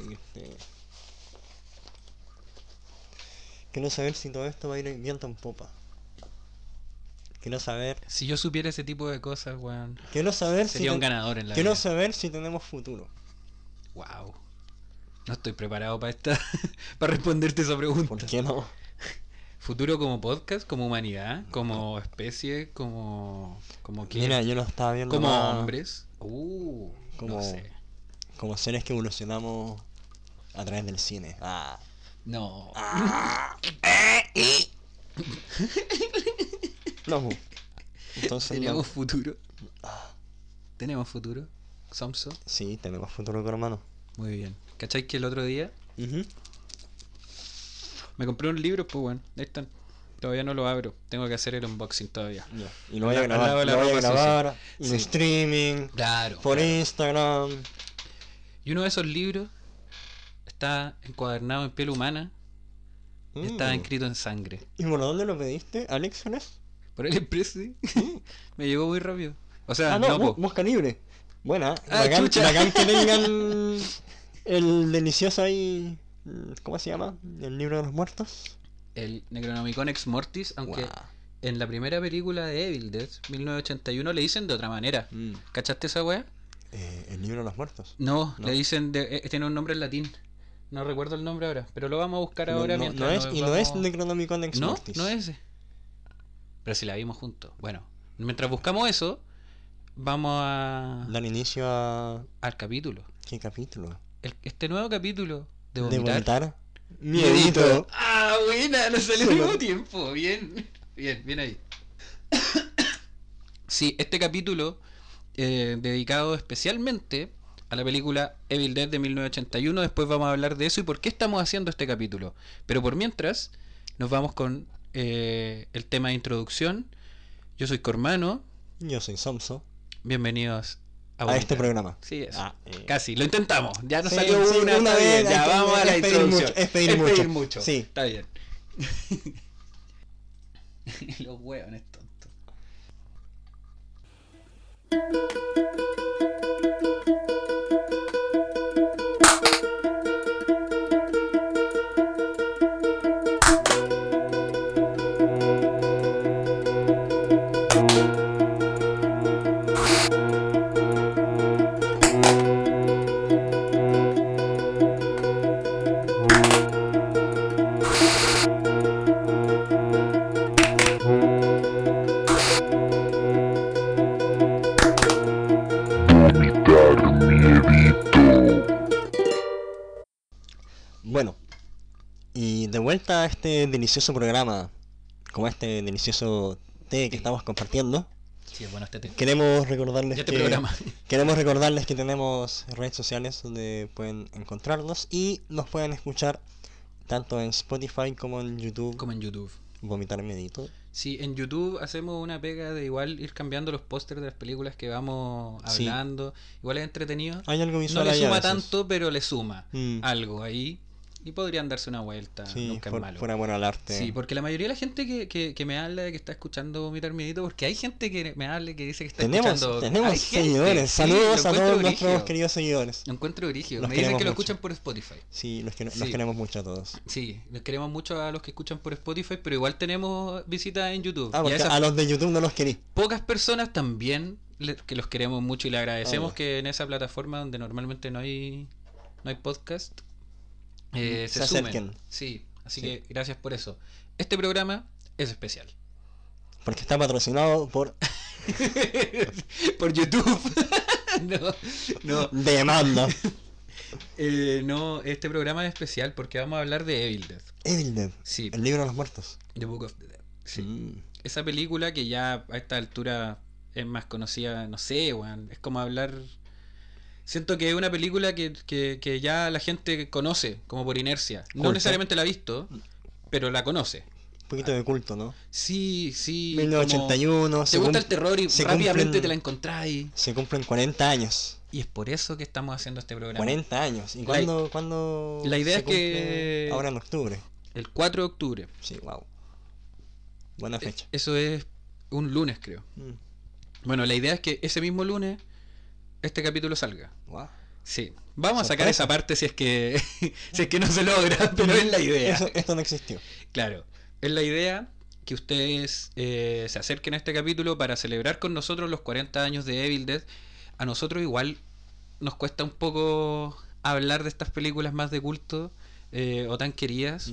seguirte. Quiero saber si todo esto va a ir viento en popa. Quiero saber. Si yo supiera ese tipo de cosas, weón, Quiero saber sería si. un ganador en la Quiero vida. saber si tenemos futuro. Wow. No estoy preparado para esta para responderte esa pregunta. ¿Por qué no? Futuro como podcast, como humanidad, como especie, como como? Mira, yo lo estaba viendo. como más hombres. Uh, Como- no sé. Como seres que evolucionamos a través del cine. Ah. No. No. pu. Entonces. no. ¿Tenemos futuro? ¿Tenemos futuro? Samso. Sí, tenemos futuro, hermano. Muy bien. ¿Cachai que el otro día me compré un libro? Pues bueno, ahí están. Todavía no lo abro. Tengo que hacer el unboxing todavía. Y lo voy a grabar. Lo voy a grabar en Sí. streaming. Claro. Por Instagram. Y uno de esos libros está encuadernado en piel humana Mm. escrito en sangre. ¿Y por dónde lo pediste? ¿AliExpress? Por el expreso, sí. me llegó muy rápido. O sea, Ah, no, no, busca libre. Buena. Ah, bacán, que tengan el delicioso ahí. ¿Cómo se llama? El libro de los muertos. el Necronomicon Ex Mortis, aunque en la primera película de Evil Dead, 1981, le dicen de otra manera. Mm. ¿Cachaste esa wea? Eh, el libro de los muertos. No, No. le dicen, de, eh, tiene un nombre en latín. No recuerdo el nombre ahora, pero lo vamos a buscar No, ahora no, mientras no es, y no es Necronomicon Ex No, Mortis. no es ese. Pero si la vimos juntos. Bueno, mientras buscamos eso, vamos a, Dar inicio a. al capítulo. ¿Qué capítulo? El- este nuevo capítulo de ¿De vomitar. vomitar? Miedito. Ah, buena, nos salió al mismo tiempo. Bien, bien, bien ahí. Sí, este capítulo eh, dedicado especialmente a la película Evil Dead de 1981. Después vamos a hablar de eso y por qué estamos haciendo este capítulo. Pero por mientras, nos vamos con eh, el tema de introducción. Yo soy Cormano. Yo soy Somso. Bienvenidos a, A este programa. Sí, eso. Ah, eh. Casi, lo intentamos. Ya nos Sí, salió sí, una, una vez, bien, Ya vamos a la es pedir introducción. mucho, es pedir mucho. Sí. Está bien. Los hueones tontos. Este delicioso programa, como este delicioso té que estamos compartiendo, Sí, es bueno este queremos recordarles este que programa. queremos recordarles que tenemos redes sociales donde pueden encontrarnos y nos pueden escuchar tanto en Spotify como en YouTube. Como en YouTube. Vomitar Medito. Sí, en YouTube hacemos una pega de igual ir cambiando los pósters de las películas que vamos Sí. hablando. Igual es entretenido. Hay algo No visual le ahí a suma tanto, pero le suma Mm. algo ahí. Y podrían darse una vuelta. Sí, Nunca por, es malo. por amor al arte. Sí, porque la mayoría de la gente que, que, que me habla, que está escuchando Vomitar Miedito, porque hay gente que me habla que dice que está tenemos escuchando. tenemos seguidores. Saludos a todos nuestros queridos seguidores. Lo encuentro. Los Me dicen que lo escuchan por Spotify. Sí, los, que, los Sí. queremos mucho a todos. Sí, los queremos mucho a los que escuchan por Spotify, pero igual tenemos visitas en YouTube. Ah, a porque esas a los de YouTube no los querí. pocas personas también le- que los queremos mucho y le agradecemos Ah, que en esa plataforma donde normalmente no hay no hay podcast eh, Se se, sumen. acerquen. Sí, así Sí. que gracias por eso. Este programa es especial. Porque está patrocinado por por YouTube. no, no, Demanda. eh, no, este programa es especial porque vamos a hablar de Evil Dead. Evil Dead. Sí, El libro de los muertos. The Book of the Dead. Sí. Mm. Esa película que ya a esta altura es más conocida, no sé, weón. Es como hablar. Siento que es una película que, que, que ya la gente conoce, como por inercia. No Culto. necesariamente la ha visto, pero la conoce. Un poquito de culto, ¿no? Sí, sí. 1981. como- Se, Te gusta el terror y rápidamente cumplen- te la encontráis. se cumplen 40 años. Y es por eso que estamos haciendo este programa. 40 años. ¿Y La- cuándo, cuándo la idea se es que-? Ahora en octubre. El 4 de octubre. Sí, wow. Buena fecha. Eso es un lunes, creo. Mm. Bueno, la idea es que ese mismo lunes este capítulo salga. Wow. Sí. Vamos a sacar esa parte si es que si es que no se logra, pero es la idea. Eso- esto no existió. Claro, es la idea que ustedes eh, se acerquen a este capítulo para celebrar con nosotros los 40 años de Evil Dead. A nosotros igual nos cuesta un poco hablar de estas películas más de culto eh, o tan queridas.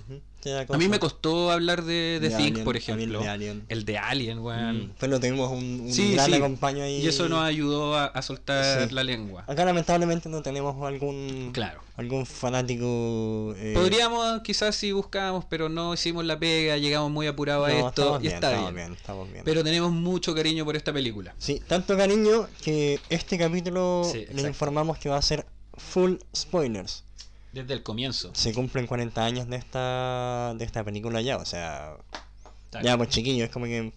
A mí me costó hablar de, de De Think, Alien, por mí el ejemplo. de Alien. El de Alien, weón. Mm, Pero tuvimos un, un Sí, gran sí. acompaño ahí. Y eso nos ayudó a, a soltar Sí. la lengua. Acá lamentablemente no tenemos algún Claro. algún fanático. eh, Podríamos, quizás si buscábamos, pero no hicimos la pega, llegamos muy apurados a esto estamos y bien, está estamos bien. bien, estamos bien. Pero tenemos mucho cariño por esta película. Sí, tanto cariño que este capítulo exacto. informamos que va a ser full spoilers. Desde el comienzo. Se cumplen 40 años de esta de esta película ya, o sea, Tal. ya pues chiquillo, es como que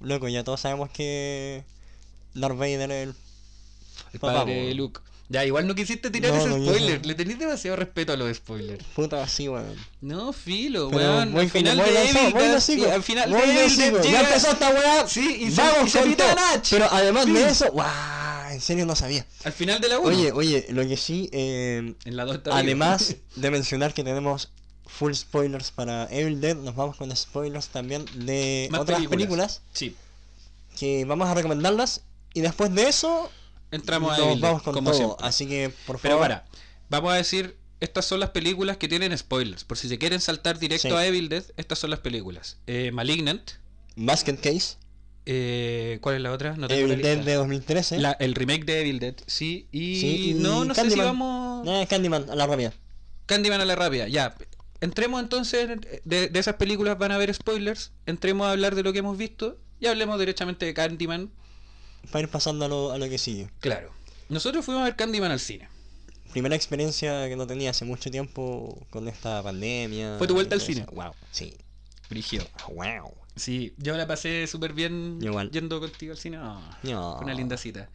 loco, ya todos sabemos que Darth Vader es el el papá, padre po. Luke. Ya, igual no quisiste tirar No, ese no, spoiler. no. Le tenés demasiado respeto a los spoilers. puta así, weón. No, filo, weón. Al final de Evil y al final de Evil Ya empezó esta weá. Sí, y se- Vamos y se. Nach. Pero además de Sí. eso, guau, en serio no sabía. Al final de la 1. Oye, oye, lo que sí, eh, en la 2 está vivo. además de mencionar que tenemos full spoilers para Evil Dead, nos vamos con spoilers también de Más otras películas. Sí. que vamos a recomendarlas y después de eso Entramos a vamos con como todo. siempre. Así que por Pero favor, para, vamos a decir, estas son las películas que tienen spoilers. Por si se quieren saltar directo Sí. a Evil Dead, estas son las películas. Eh, Malignant. Basket Case, eh, ¿Cuál es la otra? No Evil Dead de 2013. La- el remake de Evil Dead, sí. Y, Sí, y no, no sé si Candyman. vamos... Eh, Candyman, a la rápida. Candyman a la rápida, ya. Entremos entonces, de, de esas películas van a haber spoilers. Entremos a hablar de lo que hemos visto y hablemos derechamente de Candyman. Para ir pasando a lo, a lo que sigue. Claro. Nosotros fuimos a ver Candyman al cine. Primera experiencia que no tenía hace mucho tiempo con esta pandemia. ¿Fue tu vuelta al cine? eso. Wow, sí. Brigio. Wow. Sí, yo la pasé súper bien Igual. yendo contigo al cine. Ah, No. fue Una linda cita.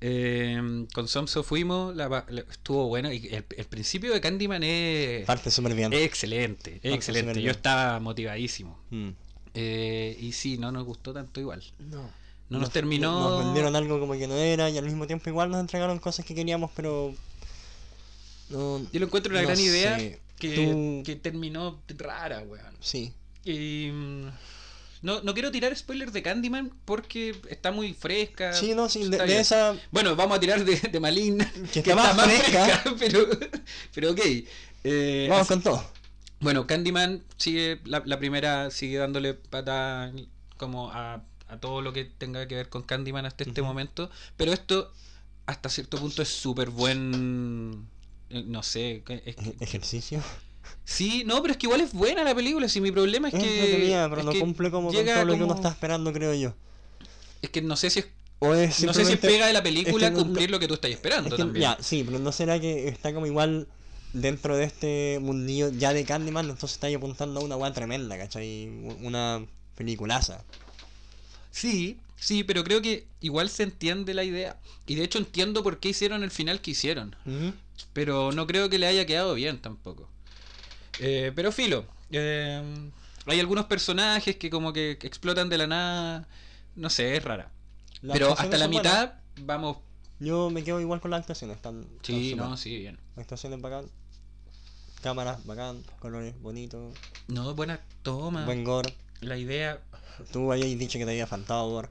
Eh, con Somso fuimos, la la- estuvo bueno. Y el, el principio de Candyman es, Parte súper bien. excelente. Parte excelente. Yo estaba motivadísimo. Mm. Eh, y sí, no nos gustó tanto igual. No. No nos terminó- Nos vendieron algo como que no era y al mismo tiempo igual nos entregaron cosas que queríamos, pero. No, Yo lo encuentro una no gran idea que, Tú- que terminó rara, weón. Sí. Y, mm, no, no quiero tirar spoilers de Candyman porque está muy fresca. Sí, no, sí, de, esa. Bueno, vamos a tirar de, de Maligna. Que está más fresca. pero, pero ok. Eh, Vamos así- con todo. Bueno, Candyman sigue, la, la primera sigue dándole pata como a, a todo lo que tenga que ver con Candyman hasta este momento. Pero esto, hasta cierto punto, es súper buen. eh, No sé. es que- Ej- Ejercicio. sí, no, pero es que igual es buena la película. Si mi problema es Es que. entretenida, pero es no que cumple como con todo lo que uno está esperando, creo yo. Es que no sé si es, O es no sé si pega de la película es que no- cumplir lo que tú estás esperando que- también. Ya, sí, pero no será que está como igual dentro de este mundillo ya de Candyman, entonces está ahí apuntando a una weá tremenda, ¿cachai? Una peliculaza. Sí, sí, pero creo que igual se entiende la idea. Y de hecho entiendo por qué hicieron el final que hicieron. Pero no creo que le haya quedado bien tampoco. Eh, pero filo. eh, hay algunos personajes que como que explotan de la nada. No sé, es rara. Las pero hasta la mitad vamos... Yo me quedo igual con las actuaciones, están, están Sí, no, sí, bien. Actuaciones bacán. Cámaras bacán, colores bonitos, No, buena toma. buen gore. La idea... Tú habías dicho que te había faltado.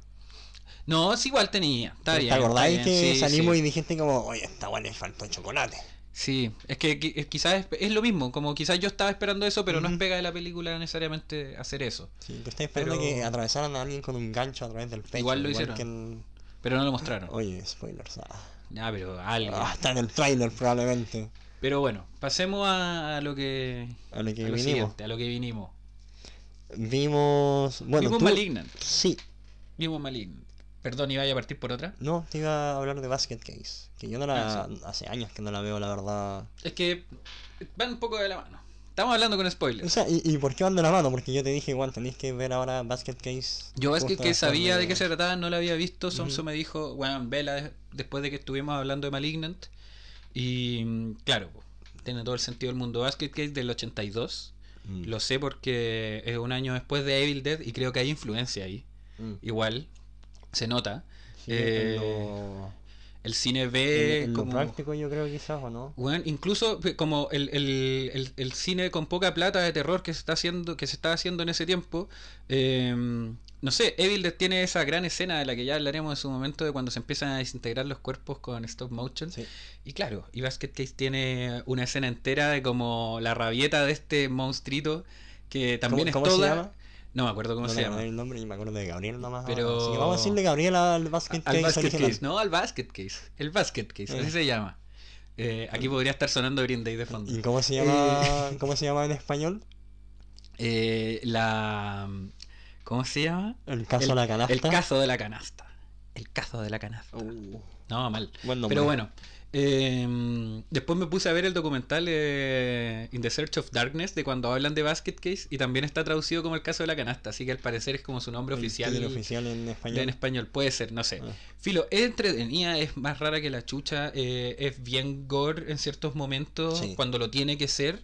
No, es igual tenía. Está ¿Te bien. acordáis está bien, que sí, salimos sí. y dijiste como, oye, esta weá le faltó chocolate? Sí, es que quizás es, es lo mismo, como quizás yo estaba esperando eso, pero no es pega de la película necesariamente hacer eso. Sí, tú estás esperando Pero- que atravesaran a alguien con un gancho a través del pecho. Igual lo hicieron. que en- Pero no lo mostraron. Oye, spoilers. Ah. Pero alguien. Ah, está en el trailer probablemente. Pero bueno, pasemos a, lo que A lo que a vinimos. a lo que vinimos. Vimos. Bueno, Vimos tú- Malignant. Sí. Vimos Malignant. Perdón, iba a partir por otra. No, te iba a hablar de Basket Case. Que yo no la. Ah, Hace años que no la veo, la verdad. Es que van un poco de la mano. Estamos hablando con O spoilers. sea, ¿y, y por qué van de la mano? Porque yo te dije, igual tenéis que ver ahora Basket Case. Yo que después sabía de qué se trataba, no la había visto. Somso me dijo, bueno, vela de- después de que estuvimos hablando de Malignant. Y mm, claro, tiene todo el sentido del mundo. Basket Case del 82. Mm, Lo sé porque es un año después de Evil Dead y creo que hay influencia ahí. mm. Igual, se nota. Sí, Eh, lo- el cine B en, en lo como... práctico yo creo quizás o no. Weón, incluso pe- como el, el- el- el cine con poca plata de terror que se está haciendo, que se está haciendo en ese tiempo, eh, no sé, Evil tiene esa gran escena de la que ya hablaremos en su momento de cuando se empiezan a desintegrar los cuerpos con stop motion. Sí. Y claro, y Basket Case tiene una escena entera de como la rabieta de este monstruito que también ¿Cómo- es cómo se toda. llama? No me acuerdo cómo no se le llama. acordé el nombre y me acuerdo de Gabriel nomás. Pero-. Así que vamos a decirle Gabriel al Basket Al Case basket original. case, no, al basket case. El basket case, así Eh. se llama. Eh, aquí podría estar sonando Green Day de fondo. ¿Y cómo se llama? ¿Cómo se llama en español? Eh, la. ¿Cómo se llama? El caso el, de la canasta. El cazo de la canasta. El cazo de la canasta. Uh, No, mal. buen. Pero bueno. eh, después me puse a ver el documental eh, In the Search of Darkness de cuando hablan de Basket Case y también está traducido como el caso de la canasta, así que al parecer es como su nombre El oficial. oficial en español. En español, puede ser, no sé. Ah. Filo, es entretenida, es más rara que la chucha, eh, es bien gore en ciertos momentos, Sí. cuando lo tiene que ser.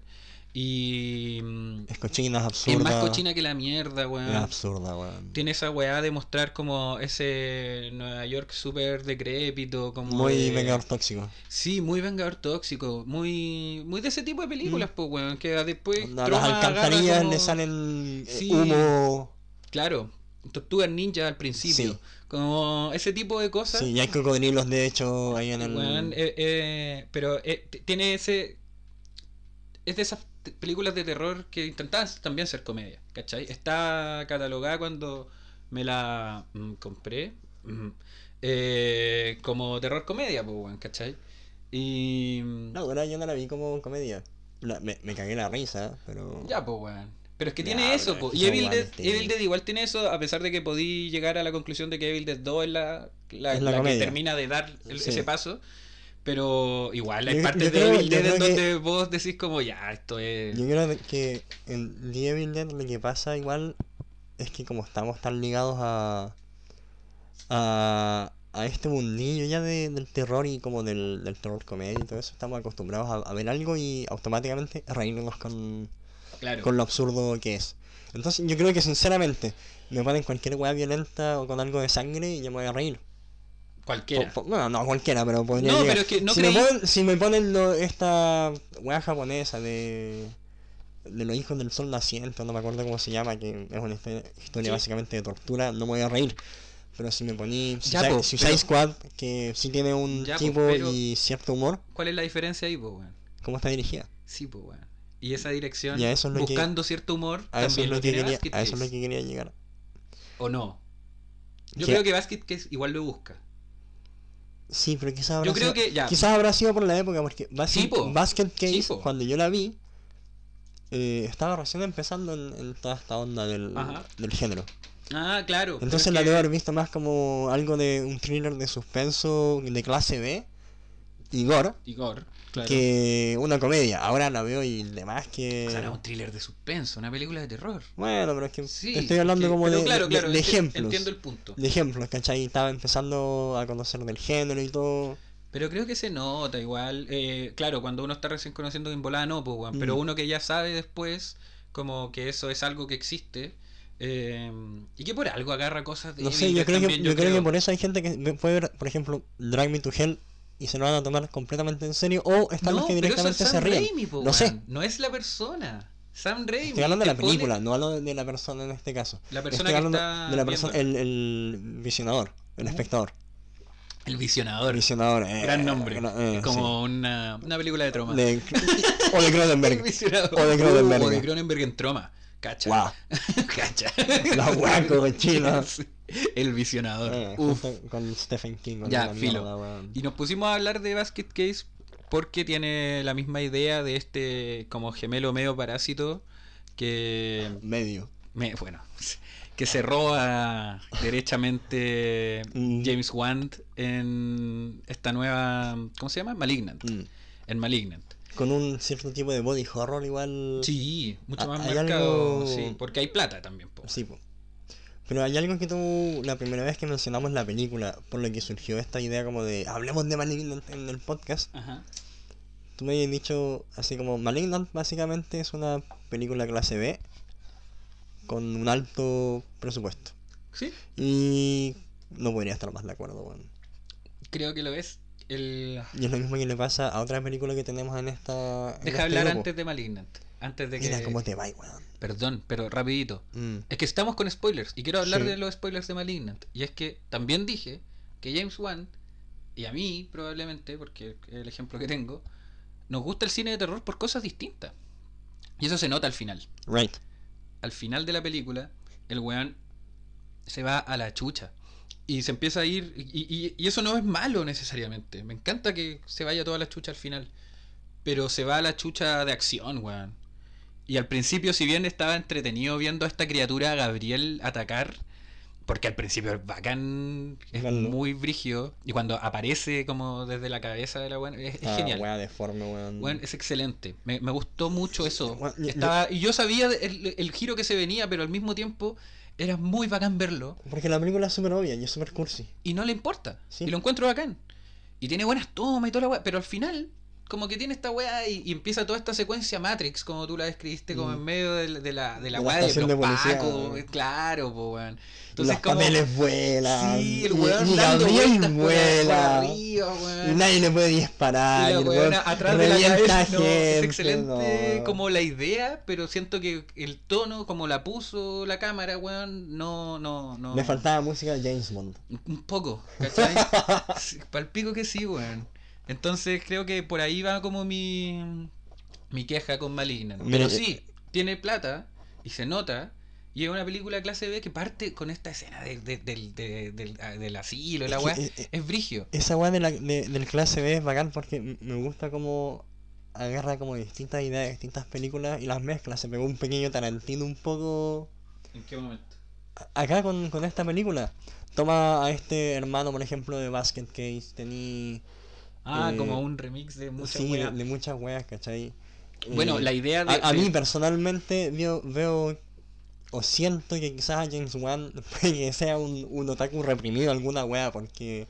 Y. mm, Es cochina, es Es absurda. más cochina que la mierda, weón. Es absurda, weón. Tiene esa weá de mostrar como ese Nueva York súper decrépito, como Muy de- vengador tóxico. Sí, muy vengador tóxico, muy muy de ese tipo de películas, pues weón, que después Troma las alcantarillas como- le salen eh, Sí. humo. Claro, Tortugas Ninja al principio, Sí. como ese tipo de cosas. Sí, y hay cocodrilos de hecho ahí en el. Weón, eh, eh, pero eh, tiene ese. Es de esas películas de terror que intentaban también ser comedia, ¿cachai? Está catalogada cuando me la mm, compré mm, eh, como terror comedia, pues, ¿cachai? Y. mm, No, ahora yo no la vi como comedia. La- me, me cagué la risa, pero. Ya, pues, weón. Pero es que tiene eso, po. Y Evil Dead, Evil Dead igual tiene eso, a pesar de que podí llegar a la conclusión de que Evil Dead 2 es la, la, Es la la que termina de dar el- Sí. ese paso. Pero igual hay Yo- partes yo de creo- Evil Dead en que- donde vos decís como, ya, esto es... Yo creo que en The Evil Dead lo que pasa igual es que como estamos tan ligados a a, a este mundillo ya de- del terror y como del, del terror comedia y todo eso, estamos acostumbrados a, a ver algo y automáticamente reírnos con, Claro. con lo absurdo que es. Entonces yo creo que sinceramente me ponen cualquier weá violenta o con algo de sangre y yo me voy a reír. Cualquiera. Po- po- bueno, no cualquiera, pero podría No, llegar. pero es que no si, me creí- ponen, si me ponen lo- esta weá japonesa de de los hijos del sol naciente, no me acuerdo cómo se llama, que es una historia, Sí. básicamente de tortura, no me voy a reír. Pero si me poní Ya, Suicide, po, Suicide pero- Squad, que sí tiene un Ya, tipo pero- y cierto humor, ¿Cuál es la diferencia ahí, pues, weón? ¿cómo está dirigida? Sí, pues, weón. Y esa dirección, Y es que- buscando cierto humor, A eso, es lo lo que quería, Basket a eso es lo Case. que quería llegar. ¿O no? Yo Que- creo que Basket Case igual lo busca. Sí, pero quizás habrá, Yo creo sido, que ya. quizás habrá sido por la época, porque Basket, Sí, po. Basket Case, Sí, cuando yo la vi, eh, estaba recién empezando en, en toda esta onda del, del género. Ah, claro. Entonces es la que- debo haber visto más como algo de un thriller de suspenso de clase B y gore Igor, claro. que una comedia. Ahora la veo y demás que... O sea, era un thriller de suspenso, una película de terror. Bueno, pero es que Sí, estoy hablando que- como de, claro, de- claro, de enti- ejemplos. Entiendo el punto. De ejemplos, ¿cachai? Estaba empezando a conocer del género y todo. Pero creo que se nota igual. eh, claro, cuando uno está recién conociendo en volada, no, pues. Pero Mm. uno que ya sabe después, como que eso es algo que existe. eh, y que por algo agarra cosas de No sé, yo creo, que, también, yo creo que por eso hay gente que puede ver, por ejemplo, Drag Me to Hell y se lo van a tomar completamente en serio o están los No, que pero eso directamente se Sam ríen. Raimi, po, No sé. No es la persona. Sam Raimi. Estoy hablando de la pone- película, no hablo de la persona en este caso. La persona Estoy que hablando está de la persona, el, el visionador, el Ujú. espectador. El visionador. Visionador, eh, Gran nombre. eh, como una, una película de troma. De- o de Cronenberg. O de Cronenberg. Uh, o de Cronenberg en troma. Cacha. Guau. Cacha. La guaco. El visionador. Eh, Uf. con Stephen King. Ya, filo. mierda. Y nos pusimos a hablar de Basket Case porque tiene la misma idea de este como gemelo medio parásito que Medio. me, bueno que se roba derechamente Mm. James Wan en esta nueva ¿cómo se llama? Malignant. Mm. En Malignant. Con un cierto tipo de body horror igual. Sí, mucho Ah, más marcado, algo- sí, porque hay plata también, po. Sí, po. Pero hay algo que tú, la primera vez que mencionamos la película, por lo que surgió esta idea como de hablemos de Malignant en el podcast, Ajá. tú me habías dicho así como Malignant básicamente es una película clase B con un alto presupuesto. Sí, Y no podría estar más de acuerdo, weón. creo que lo es. el... Y es lo mismo que le pasa a otra película que tenemos en esta. en Deja este hablar grupo. antes de Malignant. Antes de que... Mira cómo te va, weón. Perdón, pero rapidito. Mm. Es que estamos con spoilers y quiero hablar Sí. de los spoilers de Malignant. Y es que también dije que James Wan, y a mí probablemente, porque es el ejemplo que tengo, nos gusta el cine de terror por cosas distintas. Y eso se nota al final. Right. Al final de la película, el weón se va a la chucha. Y se empieza a ir. Y, y- y eso no es malo necesariamente. Me encanta que se vaya toda la chucha al final. Pero se va a la chucha de acción, weón. Y al principio, si bien estaba entretenido viendo a esta criatura Gabriel atacar, porque al principio es bacán, es muy brígido, y cuando aparece como desde la cabeza de la weón, es, es Ah, genial. deforme, es excelente. Me, me gustó mucho eso. Yo- Estaba, y yo sabía el, el giro que se venía, pero al mismo tiempo era muy bacán verlo. Porque la película es súper obvia y es súper cursi. Y no le importa. Sí. Y lo encuentro bacán. Y tiene buenas tomas y toda la. Pero al final, como que tiene esta weá y, y empieza toda esta secuencia Matrix, como tú la describiste, como Mm. en medio de, la- de la, de weá de estación los de policía, pacos. weón. Claro, po, weón. Los Entonces, como. papeles vuelan. Sí, el y- weón y dando vueltas por, vuela. arriba, Y weón. nadie le puede disparar. Y la y weón atrás de la cabeza. no, es excelente no. como la idea, pero siento que el tono, como la puso la cámara, weón, no, no, no. Le faltaba música de James Bond. Un poco, ¿cachai? Palpico que sí, weón. Entonces creo que por ahí va como mi, mi queja con Malignant. Mira, Pero eh, sí, tiene plata y se nota. Y es una película clase B que parte con esta escena de- de- del, de- del, ah, del asilo, la Es weá. eh, eh, Es brigio. Esa weá de la, de- del clase B es bacán porque me gusta como agarra como distintas ideas, distintas películas y las mezcla. Se pegó un pequeño Tarantino un poco ¿En qué momento? acá con, con esta película. Toma a este hermano, por ejemplo, de Basket Case, tení... Ah, Eh, como un remix de muchas sí, de, weas. de muchas weas, ¿cachai? Bueno, Eh, la idea de. A, a de- mí personalmente veo, veo o siento que quizás James Wan que sea un, un otaku reprimido alguna wea porque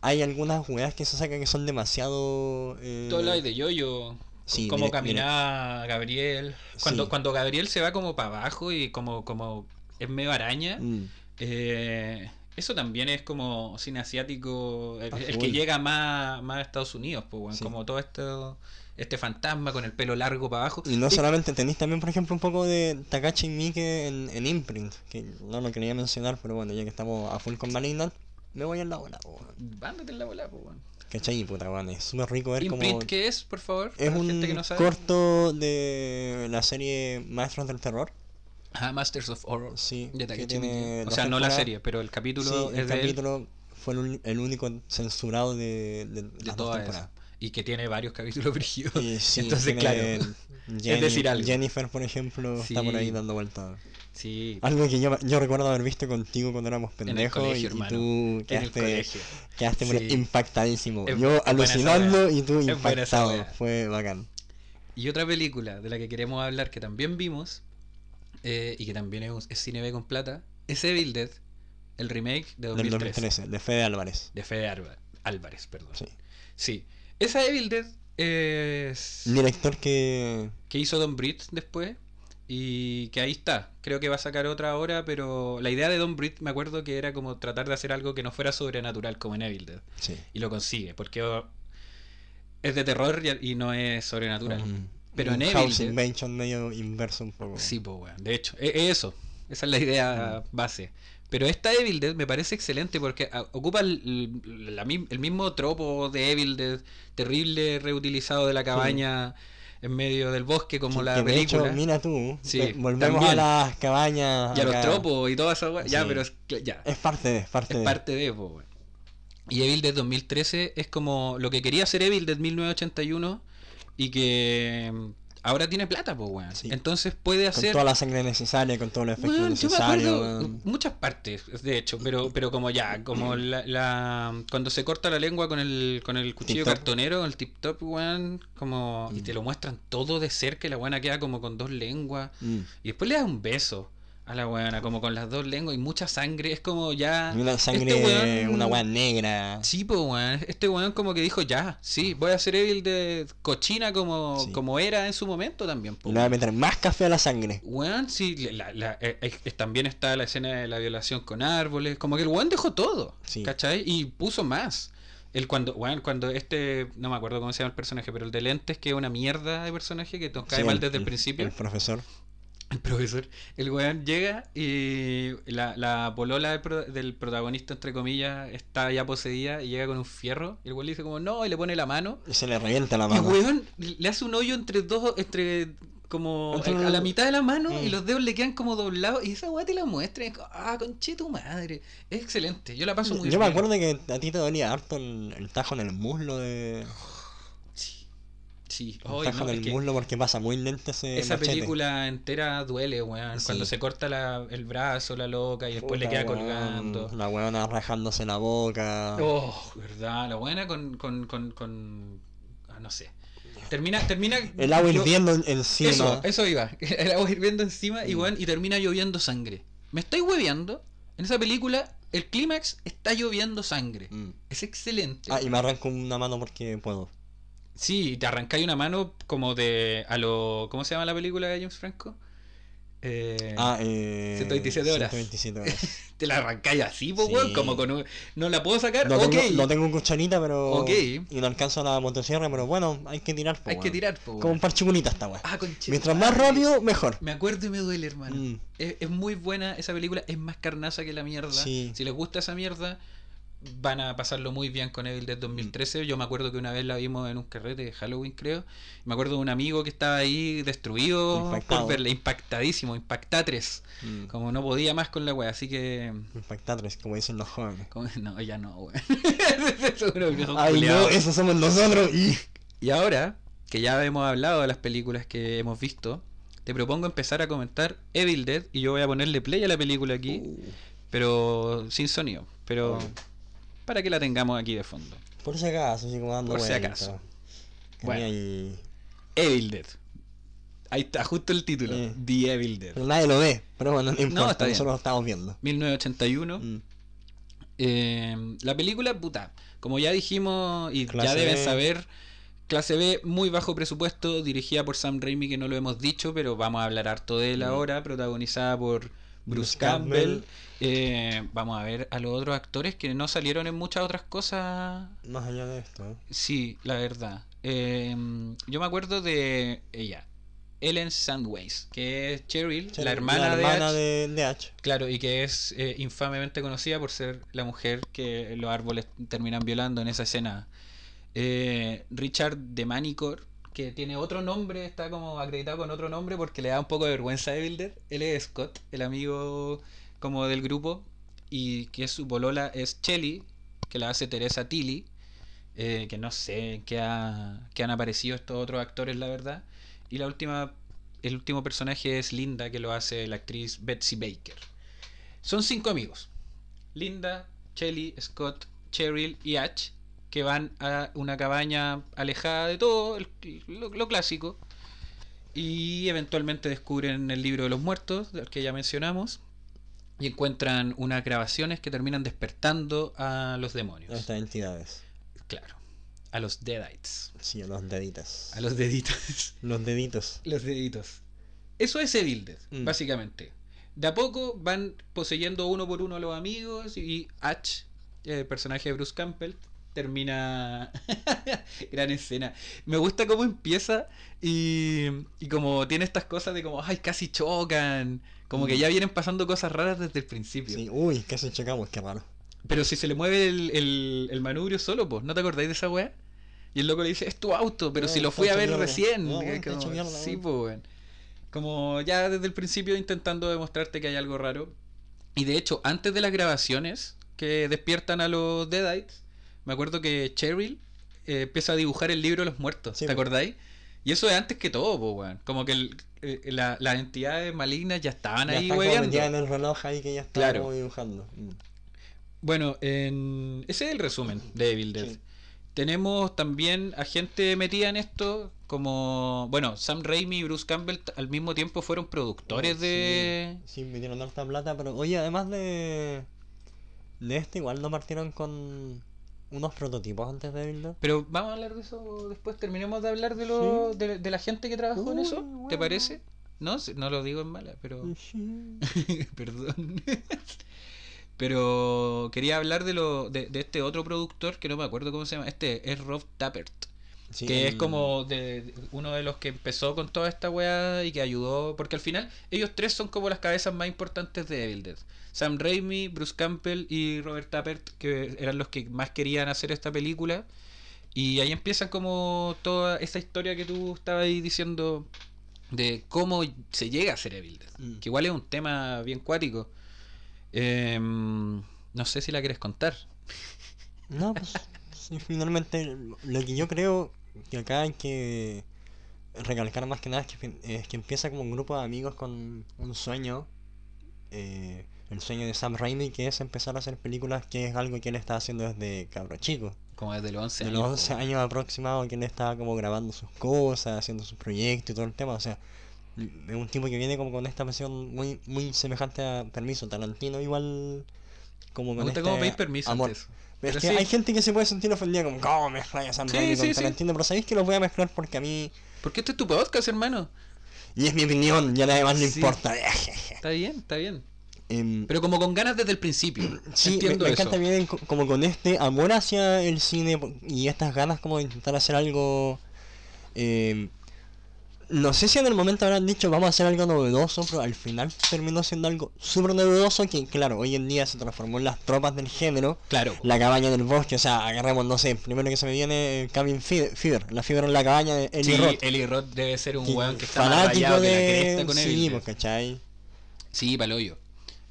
hay algunas weas que se sacan que son demasiado... eh, Todo lo de Yoyo. Sí, como caminaba Gabriel. Cuando, Sí. cuando Gabriel se va como para abajo y como, como es medio araña. mm, eh, eso también es como cine asiático. El, que llega más, más a Estados Unidos, pues, Sí. como todo esto. Este fantasma con el pelo largo para abajo. Y no solamente tenéis también, por ejemplo, un poco de Takashi Miike en, en Imprint, que no lo quería mencionar, pero bueno, ya que estamos a full con Malignant, me voy en la bola, po, weón. Ándate en la bola, pues. ¿Cachai? Puta, weón, es súper rico ver Imprint, como... ¿qué es, por favor? Es un que no corto de la serie Maestros del Terror. Ah, Masters of Horror. Sí, De que tiene. O sea, no la serie, pero el capítulo Sí, es el de él. capítulo fue el, el único censurado de, de, de las toda temporadas. Y que tiene varios capítulos brígidos. Sí, Entonces, claro. Jenny- decir algo. Jennifer, por ejemplo, está por ahí dando vueltas. Sí. Algo que yo, yo recuerdo haber visto contigo cuando éramos pendejos colegio, y, tú quedaste, quedaste Sí. impactadísimo. Es- yo es alucinando y tú Es impactado. Fue bacán. Y otra película de la que queremos hablar, que también vimos, eh, y que también es, un- es cine B con plata, es Evil Dead, el remake de Del 2013. 2013, de Fede Álvarez. De Fede Álva- Álvarez, perdón. Sí. Sí. Esa Evil Dead es... Director que. que hizo Don Britt después y que ahí está. Creo que va a sacar otra ahora, pero la idea de Don Britt me acuerdo que era como tratar de hacer algo que no fuera sobrenatural como en Evil Dead. Sí. Y lo consigue, porque es de terror y no es sobrenatural. Un- Pero un en Evil House Dead- Invention medio inverso un poco. Sí, pues, weón. De hecho, es, es eso. Esa es la idea base. Pero esta Evil Dead me parece excelente porque ah, ocupa el, mi- el mismo tropo de Evil Dead, terrible reutilizado de la cabaña en medio del bosque como Que- la que de película. hecho, mira tú, Sí, volvemos también. a las cabañas. y a los tropos y toda esa weá. Ya, Sí. pero es, ya. Es parte de, es parte Es de. parte de, po. Y Evil Dead 2013 es como lo que quería hacer Evil Dead 1981 y que mm, ahora tiene plata, pues, weón. Sí. Entonces puede Con hacer... toda la sangre necesaria, con todos los efectos Weón, yo me necesarios. acuerdo weón. muchas partes, de hecho, pero pero como ya, como la, la- cuando se corta la lengua con el con el cuchillo cartonero, el tip top, weón, como y Mm. te lo muestran todo de cerca y la buena queda como con dos lenguas Mm. y después le das un beso a la buena como con las dos lenguas y mucha sangre, es como ya Y una sangre, este weón- una weá negra. Sí, pues, weón. Este weón como que dijo, ya, sí, voy a hacer Evil de cochina como, Sí. como era en su momento también. Y po, le a weón. meter más café a la sangre. Weón, sí, la- la- eh, eh, también está la escena de la violación con árboles. Como que el weón dejó todo, Sí. ¿cachai? Y puso más. El cuando, bueno, cuando este, no me acuerdo cómo se llama el personaje, pero el de lentes, que es una mierda de personaje que nos cae Sí, mal desde el, el- principio. El profesor. El profesor, el weón llega y la, la polola del, pro- del protagonista, entre comillas, está ya poseída y llega con un fierro. Y el weón le dice como no, y le pone la mano. Y se le revienta la Y mano. weón le hace un hoyo entre dos, entre como Entre- a la mitad de la mano y Mm. los dedos le quedan como doblados. Y esa weá te la muestra. y es como, ah, conche tu madre. Es excelente. Yo la paso muy Yo me bien. acuerdo que a ti te dolía harto el, el tajo en el muslo de. Sí. Tajo no, el muslo porque pasa muy lento ese esa machete. película entera duele, weón. Sí. Cuando se corta la- el brazo, la loca, y después le queda weón, colgando. La weona rajándose la boca. Oh, verdad, la buena con, con, con, con ah, no sé. Termina, termina. El agua yo- hirviendo encima. Eso, eso iba. El agua hirviendo encima y, Mm. weón, y termina lloviendo sangre. ¿Me estoy hueveando? En esa película, el clímax está lloviendo sangre. Mm. Es excelente. Ah, y me arranco una mano porque puedo. Sí, te arrancáis una mano como de. a lo. ¿Cómo se llama la película de James Franco? Eh, Ah, eh. 127 horas. 127 horas. Te la arrancáis así, po, Sí. weón, como con un. No la puedo sacar. No tengo, no tengo cucharita, pero. Ok. Y no alcanzo la motosierra, pero bueno, hay que tirar. po, Hay que weón. tirar, po, Como weón. un parchicunita esta weá. Ah, Mientras más rápido, mejor. Me acuerdo y me duele, hermano. Mm. Es, es muy buena esa película, es más carnaza que la mierda. Sí. Si les gusta esa mierda, van a pasarlo muy bien con Evil Dead 2013. Yo me acuerdo que una vez la vimos en un carrete de Halloween, creo. Me acuerdo de un amigo que estaba ahí destruido Impactado. por verla, impactadísimo, impactatres. Mm. Como no podía más con la wea, así que. Impactatres, como dicen los jóvenes. como- No, ya no, wea. Ay, no, esos somos nosotros. Y... Y ahora que ya hemos hablado de las películas que hemos visto, te propongo empezar a comentar Evil Dead y yo voy a ponerle play a la película aquí, Uh, pero sin sonido, pero Obvio. Para que la tengamos aquí de fondo. por si acaso, así como dando Por si acaso. Bueno. ahí- Evil Dead. Ahí está, justo el título. Eh. The Evil Dead. Pero nadie lo ve. Pero bueno, no importa, está nosotros lo estamos viendo. 1981. Mm. Eh, la película, puta, como ya dijimos y ya deben B. saber, clase B, muy bajo presupuesto, dirigida por Sam Raimi, que no lo hemos dicho, pero vamos a hablar harto de él Mm. ahora, protagonizada por Bruce Campbell. Eh, vamos a ver a los otros actores que no salieron en muchas otras cosas. Más allá de esto, ¿eh? Sí, la verdad. Eh, yo me acuerdo de ella, Ellen Sandways, que es Cheryl, la hermana, la de hermana de, de Ash. Claro, y que es eh, infamemente conocida por ser la mujer que los árboles terminan violando en esa escena. Eh, Richard de Manicor, que tiene otro nombre, está como acreditado con otro nombre porque le da un poco de vergüenza Evil Dead. Él es Scott, el amigo como del grupo, y que su bolola es Chelly, que la hace Teresa Tilly, eh, que no sé qué, ha- han aparecido estos otros actores, la verdad. Y la última, el último personaje es Linda, que lo hace la actriz Betsy Baker. Son cinco amigos. Linda, Chelly, Scott, Cheryl y Ash, que van a una cabaña alejada de todo, el- lo, lo clásico, y eventualmente descubren el libro de los muertos, del que ya mencionamos, y encuentran unas grabaciones que terminan despertando a los demonios. Estas entidades. Claro, a los Deadites, Sí, los deditos. a los deditos. Los deditos. Los deditos. Eso es Evil Dead, Mm. básicamente. De a poco van poseyendo uno por uno a los amigos y Ash, el personaje de Bruce Campbell, termina... Gran escena. Me gusta cómo empieza y, y como tiene estas cosas de como, ay, casi chocan. Como que Mm. ya vienen pasando cosas raras desde el principio. Sí, uy, casi chocamos, qué raro. Pero si se le mueve el, el, el manubrio solo, pues, ¿no te acordáis de esa weá? Y el loco le dice, es tu auto, pero No, si lo fui a ver mierda. recién. No, como, mierda, sí, pues. Como ya desde el principio intentando demostrarte que hay algo raro. Y de hecho, antes de las grabaciones que despiertan a los Deadites, me acuerdo que Cheryl eh, empieza a dibujar el libro de los muertos. Sí, ¿Te po. acordáis? Y eso es antes que todo, pues, weón. Como que el- la- las entidades malignas ya estaban Ya ahí hueveando. metida en el reloj ahí que ya está Claro. dibujando. Mm. Bueno, en... ese es el resumen de Evil Dead. Sí. Tenemos también a gente metida en esto, como, bueno, Sam Raimi y Bruce Campbell al mismo tiempo fueron productores Oh, de... Sí, sí, metieron harta plata, pero oye, además de. De este, igual no partieron con unos prototipos antes de Dead. Pero vamos a hablar de eso después, terminemos de hablar de, lo, Sí. de, de la gente que trabajó en eso, ¿te parece? No, no lo digo en mala, pero... Sí. Perdón. Pero quería hablar de, lo, de, de este otro productor que no me acuerdo cómo se llama. Este es Rob Tappert. Sí, que es como de, uno de los que empezó con toda esta weá y que ayudó. Porque al final, ellos tres son como las cabezas más importantes de Evil Dead: Sam Raimi, Bruce Campbell y Robert Tappert, que eran los que más querían hacer esta película. Y ahí empieza como toda esa historia que tú estabas ahí diciendo de cómo se llega a ser Evil Dead. Mm. Que igual es un tema bien cuático. Em, no sé si la quieres contar. No, pues finalmente lo que yo creo que acá hay que recalcar más que nada es que, es que empieza como un grupo de amigos con un sueño, eh, el sueño de Sam Raimi, que es empezar a hacer películas, que es algo que él está haciendo desde cabro chico. Como desde los 11 De años. los 11 años aproximados que él estaba como grabando sus cosas, haciendo sus proyectos y todo el tema, o sea, es un tipo que viene como con esta pasión muy muy semejante a Permiso Tarantino igual como Me con este cómo pedís permiso amor. antes. Pero Pero es que sí. hay gente que se puede sentir ofendida como, ¿cómo mezclas a Sam Sí, Raimi con sí. Tarantino? Pero sabéis que los voy a mezclar porque a mí... Porque este es tu podcast, hermano. Y es mi opinión, ya nadie más Sí. importa. Está bien, está bien. Em, Pero como con ganas desde el principio. sí, me, me encanta bien co- como con este amor hacia el cine y estas ganas como de intentar hacer algo... em, no sé si en el momento habrán dicho vamos a hacer algo novedoso, pero al final terminó siendo algo súper novedoso que claro, hoy en día se transformó en las tropas del género. Claro. La cabaña en el bosque, o sea, agarremos, no sé, primero que se me viene Cabin Fever, la fiebre en la cabaña de Eli sí, Roth. Eli Roth debe ser un weón que está más fanático rayado que la de... cresta con sí, pues, ¿cachai? Sí, paloyo.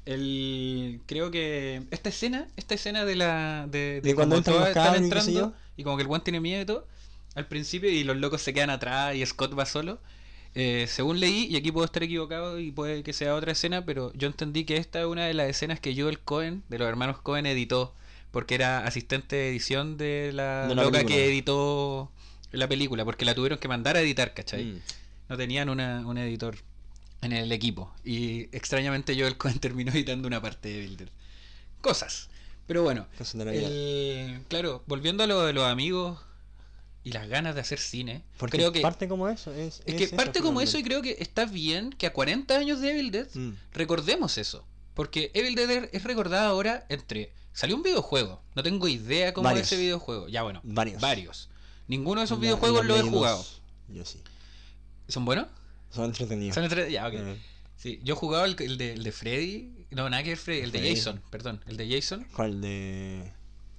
El, creo que esta escena, esta escena de la de, De cuando como entran todas los están y entrando y como que el weón tiene miedo y todo al principio y los locos se quedan atrás y Scott va solo. Eh, según leí, y aquí puedo estar equivocado y puede que sea otra escena, pero yo entendí que esta es una de las escenas que Joel Cohen, de los hermanos Cohen, editó, porque era asistente de edición de la, De loca película. que editó la película, porque la tuvieron que mandar a editar, ¿cachai? Mm. no tenían una, un editor en el equipo. Y extrañamente Joel Cohen terminó editando una parte de Builder. Cosas. Pero bueno, el- claro, volviendo a lo de los amigos y las ganas de hacer cine, Porque creo que, parte como eso, es, es que eso, parte como eso y creo que está bien que a 40 años de Evil Dead Mm. recordemos eso. Porque Evil Dead es recordada ahora entre... Salió un videojuego, no tengo idea cómo Varios. es ese videojuego. Ya bueno, Varios. Varios. Ninguno de esos La- videojuegos lo he jugado. 2, Yo sí. ¿Son buenos? Son entretenidos. Son entre- Ya, ok. Eh, Sí, yo jugaba el, el de, el de Freddy. No, nada que ver Freddy, el de. Jason, perdón. El de Jason. ¿Cuál de...?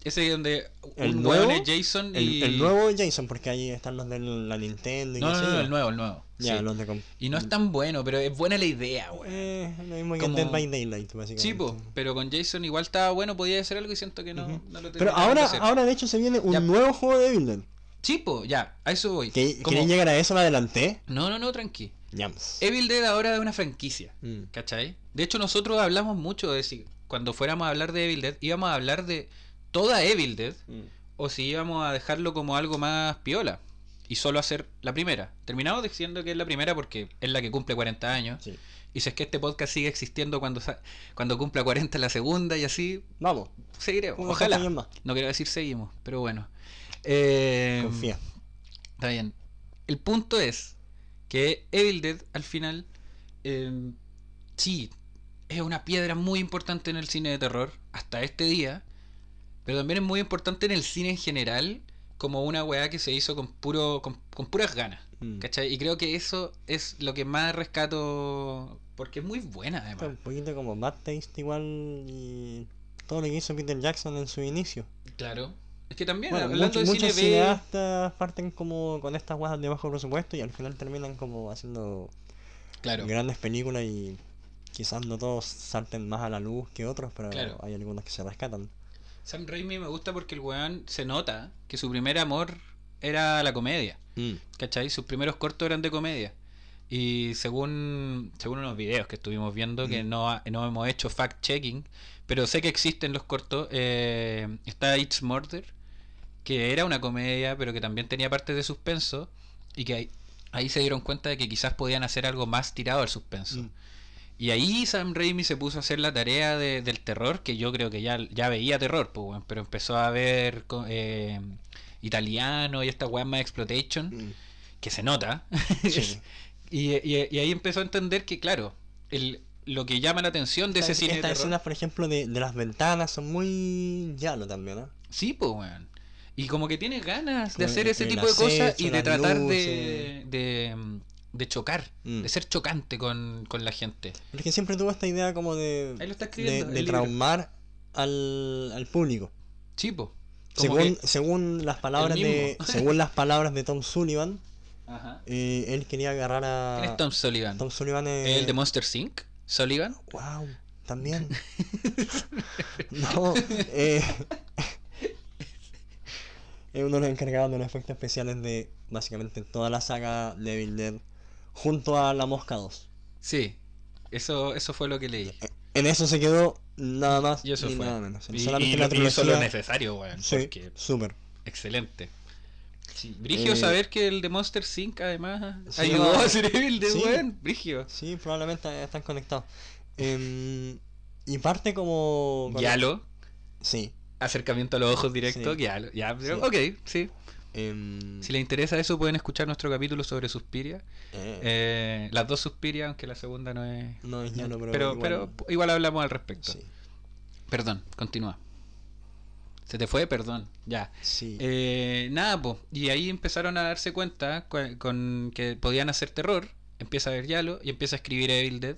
Ese donde ¿El un nuevo? es Jason y. El, el nuevo Jason, porque ahí están los de la Nintendo y No, no, el nuevo, el nuevo. Ya, sí. los de... Y no es tan bueno, pero es buena la idea, weón. Eh, lo mismo que Como- Dead by Daylight, básicamente. Sí, po, pero con Jason igual estaba bueno, podía hacer algo y siento que no, Ujú. no lo Pero de ahora, ahora de hecho se viene un Ya. nuevo juego de Evil Dead. Sí, po, ya, a eso voy. ¿Que- Como- ¿Quieren llegar a eso? ¿Me adelanté? No, no, no, tranqui. Yams. Evil Dead ahora es una franquicia. Mm. ¿Cachai? De hecho, nosotros hablamos mucho de si cuando fuéramos a hablar de Evil Dead, íbamos a hablar de toda Evil Dead Mm. o si íbamos a dejarlo como algo más piola y solo hacer la primera. Terminamos diciendo que es la primera porque es la que cumple 40 años. Sí. Y si es que este podcast sigue existiendo cuando, cuando cumpla 40 la segunda y así, Vamos, seguiremos. Ojalá. No quiero decir seguimos, pero bueno. Eh, Confía. Está bien. El punto es que Evil Dead al final, eh, sí, es una piedra muy importante en el cine de terror hasta este día, pero también es muy importante en el cine en general como una weá que se hizo con puro con, con puras ganas. Mm. ¿Cachai? Y creo que eso es lo que más rescato porque es muy buena Está además. Un poquito como Bad Taste igual y todo lo que hizo Peter Jackson en su inicio. Claro. Es que también, Bueno, hablando mucho- de cine muchos B, cineastas parten como con estas guadas de bajo presupuesto y al final terminan como haciendo claro. grandes películas y quizás no todos salten más a la luz que otros, pero Claro. hay algunos que se rescatan. Sam Raimi me gusta porque el weón se nota que su primer amor era la comedia. ¿Cachai? Sus primeros cortos eran de comedia. Y según, según unos videos que estuvimos viendo, que Mm. no, ha- no hemos hecho fact-checking, pero sé que existen los cortos, eh, está It's Murder, que era una comedia, pero que también tenía partes de suspenso, y que ahí, ahí se dieron cuenta de que quizás podían hacer algo más tirado al suspenso. Mm. Y ahí Sam Raimi se puso a hacer la tarea de- del terror, que yo creo que ya, ya veía terror, pues, weón, pero empezó a ver eh, italiano y esta weá más exploitation, Mm. que se nota. Sí. y, y- y ahí empezó a entender que, claro, el, lo que llama la atención de ese Estas- cine Estas escenas, por ejemplo, de, de las ventanas son muy llano también, ¿no? Sí, pues, weón. Y como que tiene ganas de hacer ese tipo de cosas y de tratar de, luces. de, mm, de chocar, Mm. de ser chocante con, con la gente. Porque siempre tuvo esta idea como de, Ahí lo está de, escribiendo. de traumar al, al público. Sí, po. Según, según las palabras de según las palabras de Tom Sullivan, Ajá. eh, él quería agarrar a ¿Quién es Tom Sullivan? Tom Sullivan es ¿El de Monster Inc? ¿Sullivan? Wow, también. no, eh, es uno de los encargados de los efectos especiales de básicamente toda la saga de Evil Dead junto a La Mosca 2. Sí. Eso, eso fue lo que leí. En eso se quedó nada más Y eso ni fue. nada menos. Y, Solamente y la lo- y necesario, weón. Sí, Porque súper. excelente. Sí, Brigio Eh, saber que el de Monster Inc. además Sí, ayudó no, a hacer Evil Dead, sí. weón. Brigio. Sí, probablemente están conectados. Em, y parte como... Yalo. Sí. Acercamiento a los ojos directo. Yalo. Ya, pero- ok, sí. Em, Si les interesa eso, pueden escuchar nuestro capítulo sobre Suspiria. eh, Eh, las dos Suspiria, aunque la segunda no es. no es llano, pero, pero, igual- pero igual hablamos al respecto. sí. Perdón, continúa. ¿Se te fue? Perdón, ya. Sí. Eh, nada, pues. Y ahí empezaron a darse cuenta cu- con que podían hacer terror. Empieza a ver Yalo y empieza a escribir Evil Dead.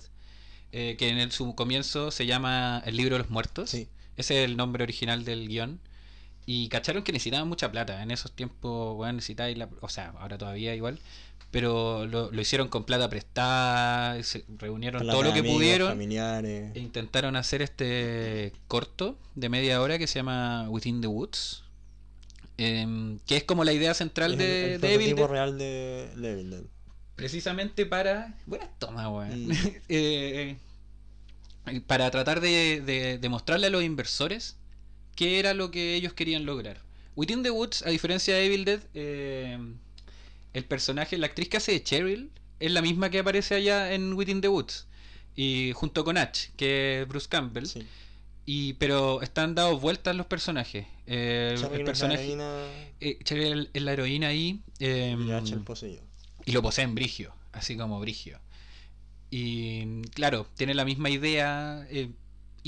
eh, que en el, su comienzo se llama El libro de los muertos. Sí. Ese es el nombre original del guion. Y cacharon que necesitaban mucha plata. En esos tiempos, bueno, necesitáis la. O sea, ahora todavía igual. Pero lo, lo hicieron con plata prestada. Se reunieron Plata todo lo que amigos, pudieron. Familiares. E intentaron hacer este corto de media hora que se llama Within the Woods. em, que es como la idea central Es de, el, el de Evil prototipo Dead, real de, de Evil Dead. precisamente para. Buena toma, weón. Mm. Eh, para tratar de, de- de mostrarle a los inversores qué era lo que ellos querían lograr. Within the Woods, a diferencia de Evil Dead, eh, el personaje, la actriz que hace de Cheryl, es la misma que aparece allá en Within the Woods. Y junto con Ash, que es Bruce Campbell. Sí. Y, pero están dados vueltas los personajes. Eh, el personaje. heroína eh, Cheryl es la heroína ahí. eh, y Ash el poseído. y lo poseen Brigio, así como Brigio. Y claro, tiene la misma idea. eh,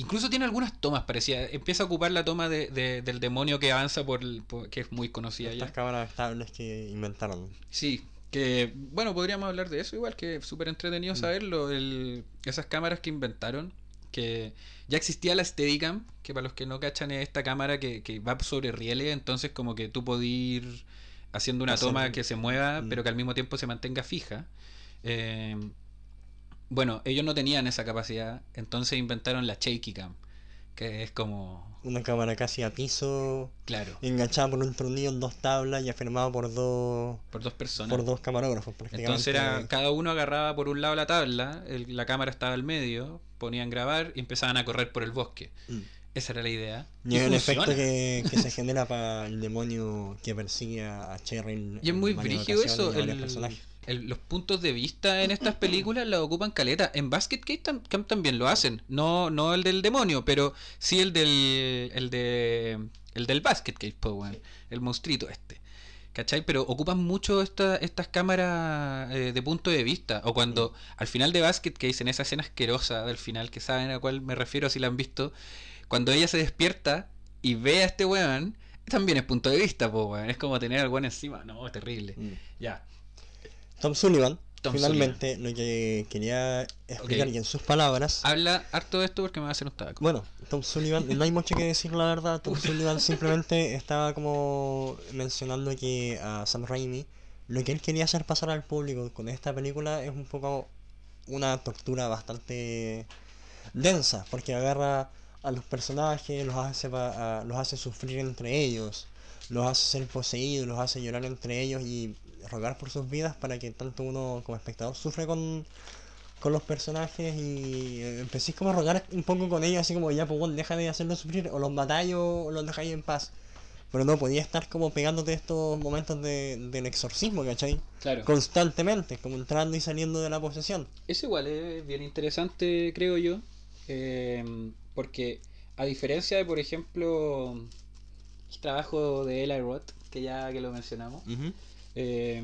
incluso tiene algunas tomas parecidas. Empieza a ocupar la toma de- de- del demonio que avanza por, el- por- que es muy conocida Estas ya. cámaras estables que inventaron. Sí, que bueno, podríamos hablar de eso igual, que es súper entretenido Mm. saberlo. El, esas cámaras que inventaron, que ya existía la Steadicam, que para los que no cachan es esta cámara que, que va sobre rieles, entonces como que tú podés ir haciendo una toma que se mueva, Mm. pero que al mismo tiempo se mantenga fija. Eh, bueno, ellos no tenían esa capacidad, entonces inventaron la Shaky Cam, que es como, Una cámara casi a piso, claro, enganchada por un tornillo en dos tablas y afirmada por dos por dos personas. por dos camarógrafos prácticamente. Entonces era, cada uno agarraba por un lado la tabla, el- la cámara estaba al medio, ponían grabar y empezaban a correr por el bosque. Mm. Esa era la idea. Y es el efecto que, que se genera para el demonio que persigue a Cheryl. Y es muy brígido eso. el- personajes. El- los puntos de vista en estas películas la ocupan caleta. En Basket Case tam- también lo hacen. No, no el del demonio, pero sí el del. el de. el del Basket Case, weón. El monstruito este. ¿Cachai? Pero ocupan mucho esta- estas cámaras eh, de punto de vista. O cuando al final de Basket Case, en esa escena asquerosa del final, que saben a cuál me refiero si la han visto, cuando ella se despierta y ve a este weón, también es punto de vista, po, weón. Es como tener al weón encima. No, es terrible. Mm. Ya. Tom Sullivan, Tom finalmente, lo que quería explicar Ok. y en sus palabras. Habla harto de esto porque me va a hacer un tabaco. Bueno, Tom Sullivan, no hay mucho que decir la verdad. Tom Sullivan simplemente estaba como mencionando que a Sam Raimi lo que él quería hacer pasar al público con esta película es un poco una tortura bastante densa, porque agarra a los personajes, los hace, pa- a- los hace sufrir entre ellos, los hace ser poseídos, los hace llorar entre ellos y rogar por sus vidas para que tanto uno como espectador sufre con, con los personajes y eh, empecéis como a rogar un poco con ellos, así como ya, pues bueno, deja de hacerlos sufrir, o los matáis o los dejáis en paz. Pero no, podía estar como pegándote estos momentos de, del exorcismo, ¿cachai? Claro. Constantemente, como entrando y saliendo de la posesión. Eso igual es bien interesante, creo yo. eh, porque a diferencia de, por ejemplo, el trabajo de Eli Roth, que ya que lo mencionamos, eh,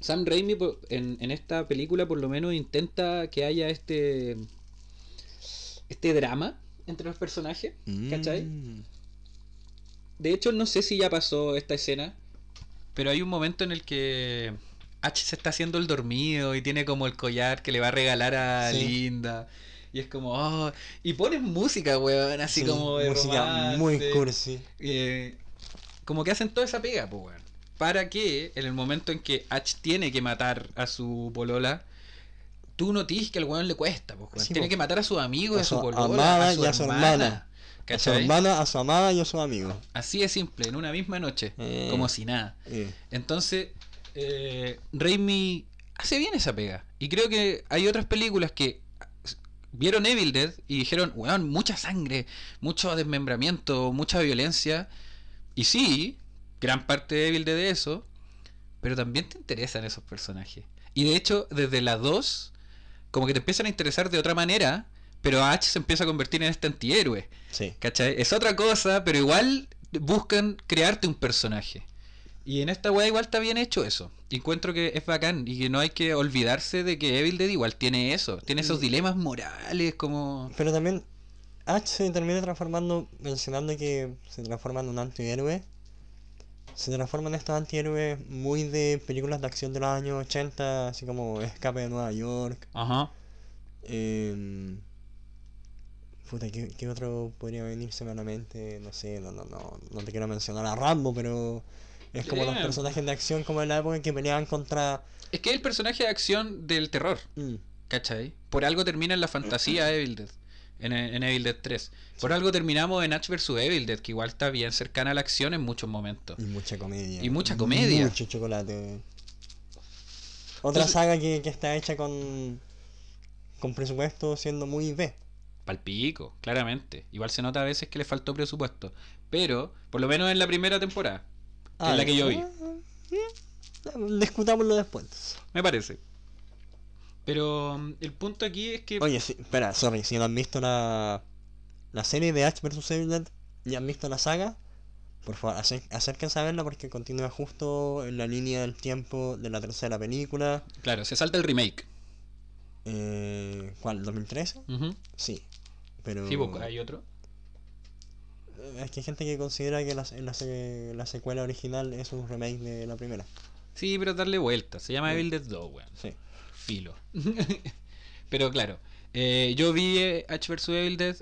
Sam Raimi en, en esta película por lo menos intenta que haya este este drama entre los personajes, ¿cachai? Mm. De hecho, no sé si ya pasó esta escena, pero hay un momento en el que H se está haciendo el dormido y tiene como el collar que le va a regalar a Sí. Linda. Y es como, oh, y ponen música, weón, así Sí, como de música muy cursi. Eh, como que hacen toda esa pega, pues, weón. Para que en el momento en que H tiene que matar a su polola, tú notis que al weón le cuesta, pues. Sí, tiene po. que matar a su amigo, y A a su polola, amada a su y a su hermana. hermana. A su hermana, a su amada y a su amigo. Así de simple, en una misma noche, Eh. como si nada. Eh, Entonces, eh, Raimi hace bien esa pega. Y creo que hay otras películas que vieron Evil Dead y dijeron, weón, mucha sangre, mucho desmembramiento, mucha violencia. Y sí, gran parte de Evil Dead de eso, pero también te interesan esos personajes. Y de hecho, desde la 2, como que te empiezan a interesar de otra manera, pero H se empieza a convertir en este antihéroe. sí. ¿Cachai? Es otra cosa, pero igual buscan crearte un personaje. Y en esta weá igual está bien hecho eso. Encuentro que es bacán y que no hay que olvidarse de que Evil Dead igual tiene eso. Tiene esos dilemas morales como... Pero también H se termina transformando, mencionando que se transforma en un antihéroe. Se transforma en estos antihéroes muy de películas de acción de los años 80, así como Escape de Nueva York. Ajá. em, puta, ¿qué, qué otro podría venirse a la mente? No sé, no, no, no, no te quiero mencionar a Rambo, pero es como los Bien. personajes de acción como en la época que peleaban contra... Es que es el personaje de acción del terror, mm, ¿cachai? Por algo termina en la fantasía Evil Dead. En, en Evil Dead 3. Por algo terminamos en H vs Evil Dead, que igual está bien cercana a la acción en muchos momentos. y mucha comedia. Y mucha comedia. Mucho chocolate. Otra Entonces- saga que, que está hecha con, con presupuesto siendo muy B. Palpico, claramente. Igual se nota a veces que le faltó presupuesto. Pero, por lo menos en la primera temporada. que es la que yo vi. ah, mm, Discutámoslo después. Me parece. Pero mm, el punto aquí es que. Oye, espera, sorry, si no han visto la, la serie de H vs Evil Dead y han visto la saga, por favor, acérquense a verla porque continúa justo en la línea del tiempo de la tercera película. Claro, se salta el remake. Eh, ¿Cuál? ¿2013? Ujú. Sí. Pero... Sí, pues, hay otro. Es que hay gente que considera que la, la, la secuela original es un remake de la primera. Sí, pero darle vuelta. Se llama Sí. Evil Dead 2, weón. Sí. Filo. pero claro. eh, yo vi eh, H vs Evil Dead.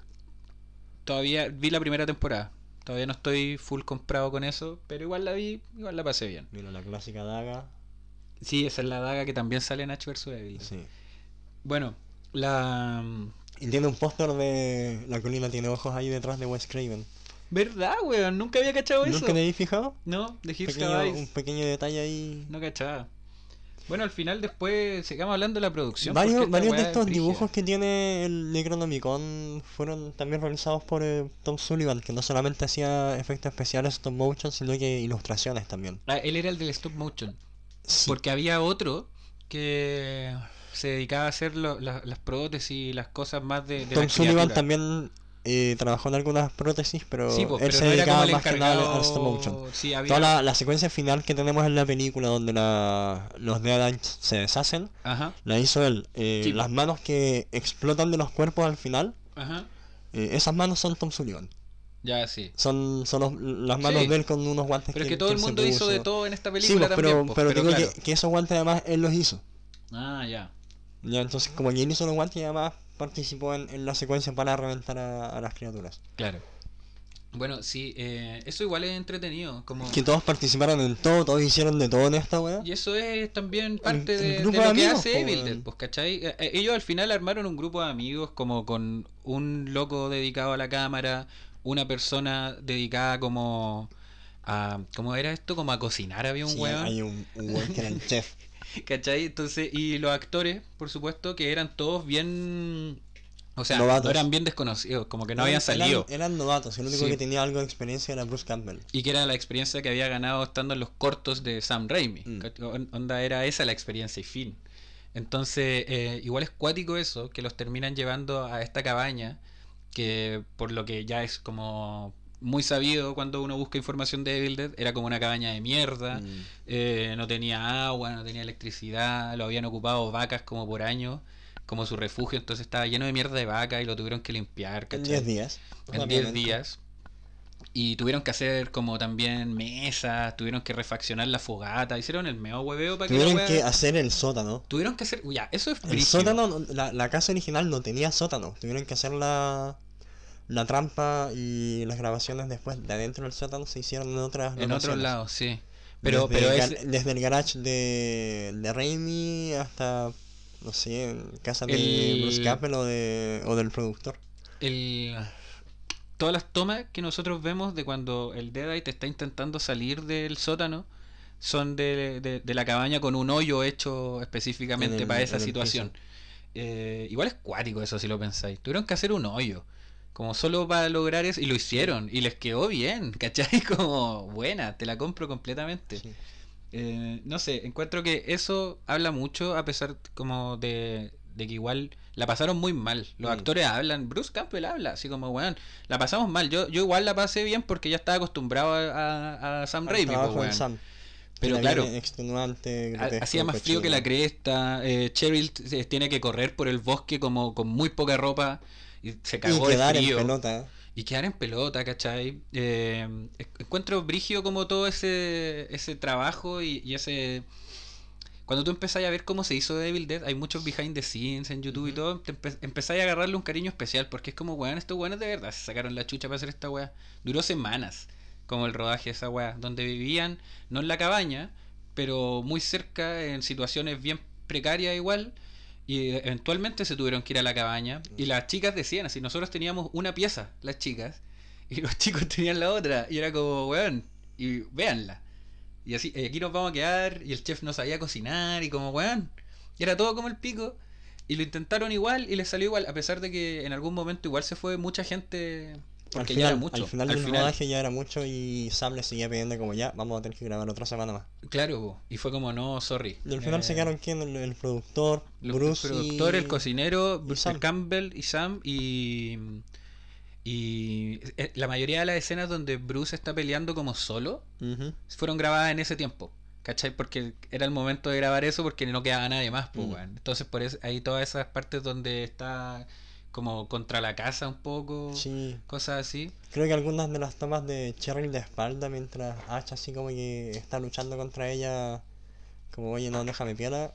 Todavía vi la primera temporada. Todavía no estoy full comprado con eso. Pero igual la vi, igual la pasé bien. Mira la clásica daga. Sí, esa es la daga que también sale en H vs Evil Dead. Sí. Bueno, la. Y tiene un póster de La colina tiene ojos ahí detrás de Wes Craven. ¿Verdad, weón? Nunca había cachado eso. ¿Nunca te habéis fijado? No, de Hills Pequeño- un pequeño detalle ahí. No cachaba. Bueno, al final después sigamos hablando de la producción. Varios, varios de es estos dibujos que tiene el Necronomicon fueron también realizados por eh, Tom Sullivan, que no solamente hacía efectos especiales stop motion, sino que ilustraciones también. Ah, él era el del stop motion. Sí, Porque había otro que se dedicaba a hacer lo- la- las prótesis y las cosas más de, de Tom Sullivan también eh, trabajó en algunas prótesis, pero Sí, pues, él pero se no dedicaba más que nada al stop motion. Sí, había... Toda la, la secuencia final que tenemos en la película donde la, los Dead se deshacen, Ajá, la hizo él. Eh, Sí. Las manos que explotan de los cuerpos al final, ajá. eh, esas manos son Tom Sullivan. Ya, sí. Son, son los- las manos Sí. de él con unos guantes Pero es que que todo el mundo hizo de todo en esta Sí, película pues, pero, también. pues, pero digo claro. que, que esos guantes además él los hizo. Ah, ya. Ya, entonces como él hizo los guantes y además participó en, en la secuencia para reventar a, a las criaturas. Claro. Bueno, sí, eh, eso igual es entretenido. Como... Que todos participaron en todo, todos hicieron de todo en esta weá. Y eso es también parte un de, de grupo lo de que hace Evil. Dead, pues, ¿cachai? Eh, eh, Ellos al final armaron un grupo de amigos como con un loco dedicado a la cámara, una persona dedicada como a... ¿Cómo era esto? Como a cocinar había un Sí, weón. hay un, un weón que era el chef. ¿Cachai? Entonces, y los actores, por supuesto, que eran todos bien... O sea, Novatos. eran bien desconocidos, como que no habían salido. Eran, novatos, el único Sí. que tenía algo de experiencia era Bruce Campbell. Y que era la experiencia que había ganado estando en los cortos de Sam Raimi. Mm. ¿cach- on- Onda era esa la experiencia y fin. Entonces, eh, igual es cuático eso, que los terminan llevando a esta cabaña, que por lo que ya es como muy sabido cuando uno busca información de Evil Dead. Era como una cabaña de mierda, Mm. eh, no tenía agua, no tenía electricidad, lo habían ocupado vacas como por años, como su refugio, entonces estaba lleno de mierda de vaca y lo tuvieron que limpiar, En ¿cachai? 10 días. en 10 rápidamente. días. Y tuvieron que hacer como también mesas, tuvieron que refaccionar la fogata, hicieron el meo hueveo para que la Tuvieron que hacer el sótano. Tuvieron que hacer... Ya, eso es El brígido. sótano, no- la, la casa original no tenía sótano. Tuvieron que hacer la, trampa y las grabaciones después de adentro del sótano se hicieron en otras En otros lados, sí. Pero, desde, pero el es... desde el garage de, de Raimi hasta, no sé, en casa de Bruce Campbell o, de, o del productor. el todas las tomas que nosotros vemos de cuando el Deadite está intentando salir del sótano son de, de- de la cabaña con un hoyo hecho específicamente el- para esa situación. Eh, igual es cuático eso si lo pensáis. Tuvieron que hacer un hoyo. Como solo para lograr eso. Y lo hicieron. Y les quedó bien. ¿Cachai? Como buena. Te la compro completamente. Sí. Eh, no sé, encuentro que eso habla mucho a pesar como de, de que igual la pasaron muy mal. Los actores hablan, Bruce Campbell habla, así como, weón, la pasamos mal. Yo, yo igual la pasé bien porque ya estaba acostumbrado a, a- a Sam Raimi. Sam. Pero claro, hacía más frío que la cresta. Eh, Cheryl t- tiene que correr por el bosque como con muy poca ropa y se Y de quedar en pelota. Y quedar en pelota, ¿cachai? Eh, encuentro brigio como todo ese, ese trabajo y, y ese... Cuando tú empezás a ver cómo se hizo Devil Dead, hay muchos behind the scenes en YouTube y todo, te empe- empezás a agarrarle un cariño especial porque es como, weón, estos weones de verdad se sacaron la chucha para hacer esta weá. Duró semanas, como el rodaje de esa weá, donde vivían, no en la cabaña, pero muy cerca, en situaciones bien precarias igual, y eventualmente se tuvieron que ir a la cabaña. Y las chicas decían así, nosotros teníamos una pieza, las chicas, y los chicos tenían la otra. Y era como, weón, y véanla. Y así, eh, aquí nos vamos a quedar, y el chef no sabía cocinar, y como, weón, y era todo como el pico. Y lo intentaron igual y les salió igual, a pesar de que en algún momento igual se fue mucha gente, porque al ya final, era mucho. Al final Al del final, rodaje ya era mucho y Sam le seguía pidiendo como ya, vamos a tener que grabar otra semana más. claro, y fue como, no, sorry. Y al final Eh, se quedaron quién, el, el productor, Los- Bruce el productor, y... el cocinero, Bruce. Campbell y Sam y y eh, la mayoría de las escenas donde Bruce está peleando como solo Ujú. fueron grabadas en ese tiempo. ¿Cachai? Porque era el momento de grabar eso porque no quedaba nadie más, pues, weón. Entonces, por eso hay todas esas partes donde está como contra la casa un poco, Sí, cosas así. creo que algunas de las tomas de Cheryl de espalda mientras Ash así como que está luchando contra ella, como oye no déjame piola,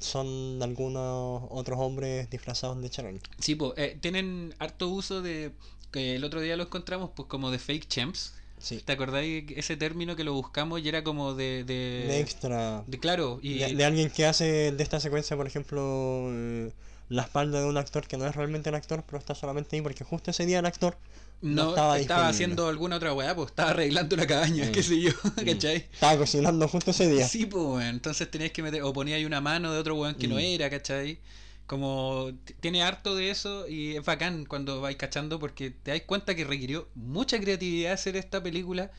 son de algunos otros hombres disfrazados de Cheryl. Sí, pues, eh, tienen harto uso de que el otro día lo encontramos pues como de fake champs. Sí, ¿Te acordáis ese término que lo buscamos y era como de de, de extra. de- claro, y De, de alguien que hace de esta secuencia, por ejemplo, eh, la espalda de un actor que no es realmente el actor, pero está solamente ahí porque justo ese día el actor no, no estaba, haciendo alguna otra weá, pues estaba arreglando la cabaña, Mm. qué sé yo, Mm. ¿cachai? estaba cocinando justo ese día. Sí, pues. Entonces tenías que meter, o ponía ahí una mano de otro weón que no Mm. era, ¿cachai? Como tiene harto de eso y es bacán cuando vais cachando porque te das cuenta que requirió mucha creatividad hacer esta película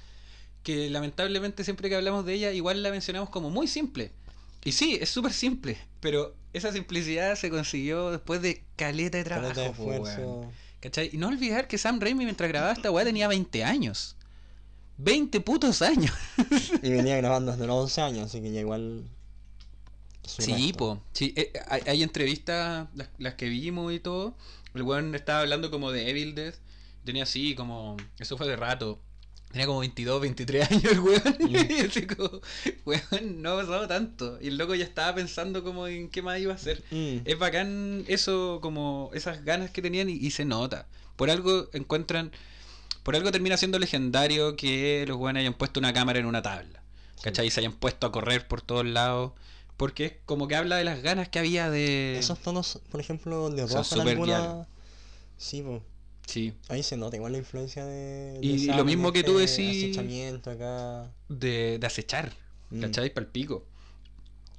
que lamentablemente siempre que hablamos de ella igual la mencionamos como muy simple. Y sí, es súper simple, pero esa simplicidad se consiguió después de caleta de trabajo, Caleta de esfuerzo. ¿Cachai? Y no olvidar que Sam Raimi mientras grababa esta weá tenía 20 años. 20 putos años. Y venía grabando desde los 11 años, así que ya igual. Sí, po. Sí, eh, hay, hay entrevistas, las, las que vimos y todo. El weón estaba hablando como de Evil Dead. Tenía así como. Eso fue de rato. Tenía como 22, 23 años el weón. Y así como, weón, no ha pasado tanto. Y el loco ya estaba pensando como en qué más iba a hacer. Mm, Es bacán eso, como esas ganas que tenían y, y se nota. Por algo encuentran. Por algo termina siendo legendario que los weones hayan puesto una cámara en una tabla. ¿Cachai? Y se hayan puesto a correr por todos lados. Porque es como que habla de las ganas que había de. Esos tonos, por ejemplo, de Son rojo en alguna. Sí, pues. Sí. Ahí se nota igual la influencia de. de Y Sam lo mismo que este tú decís- acá. De, de acechar. Mm. ¿Cachai? Para el pico.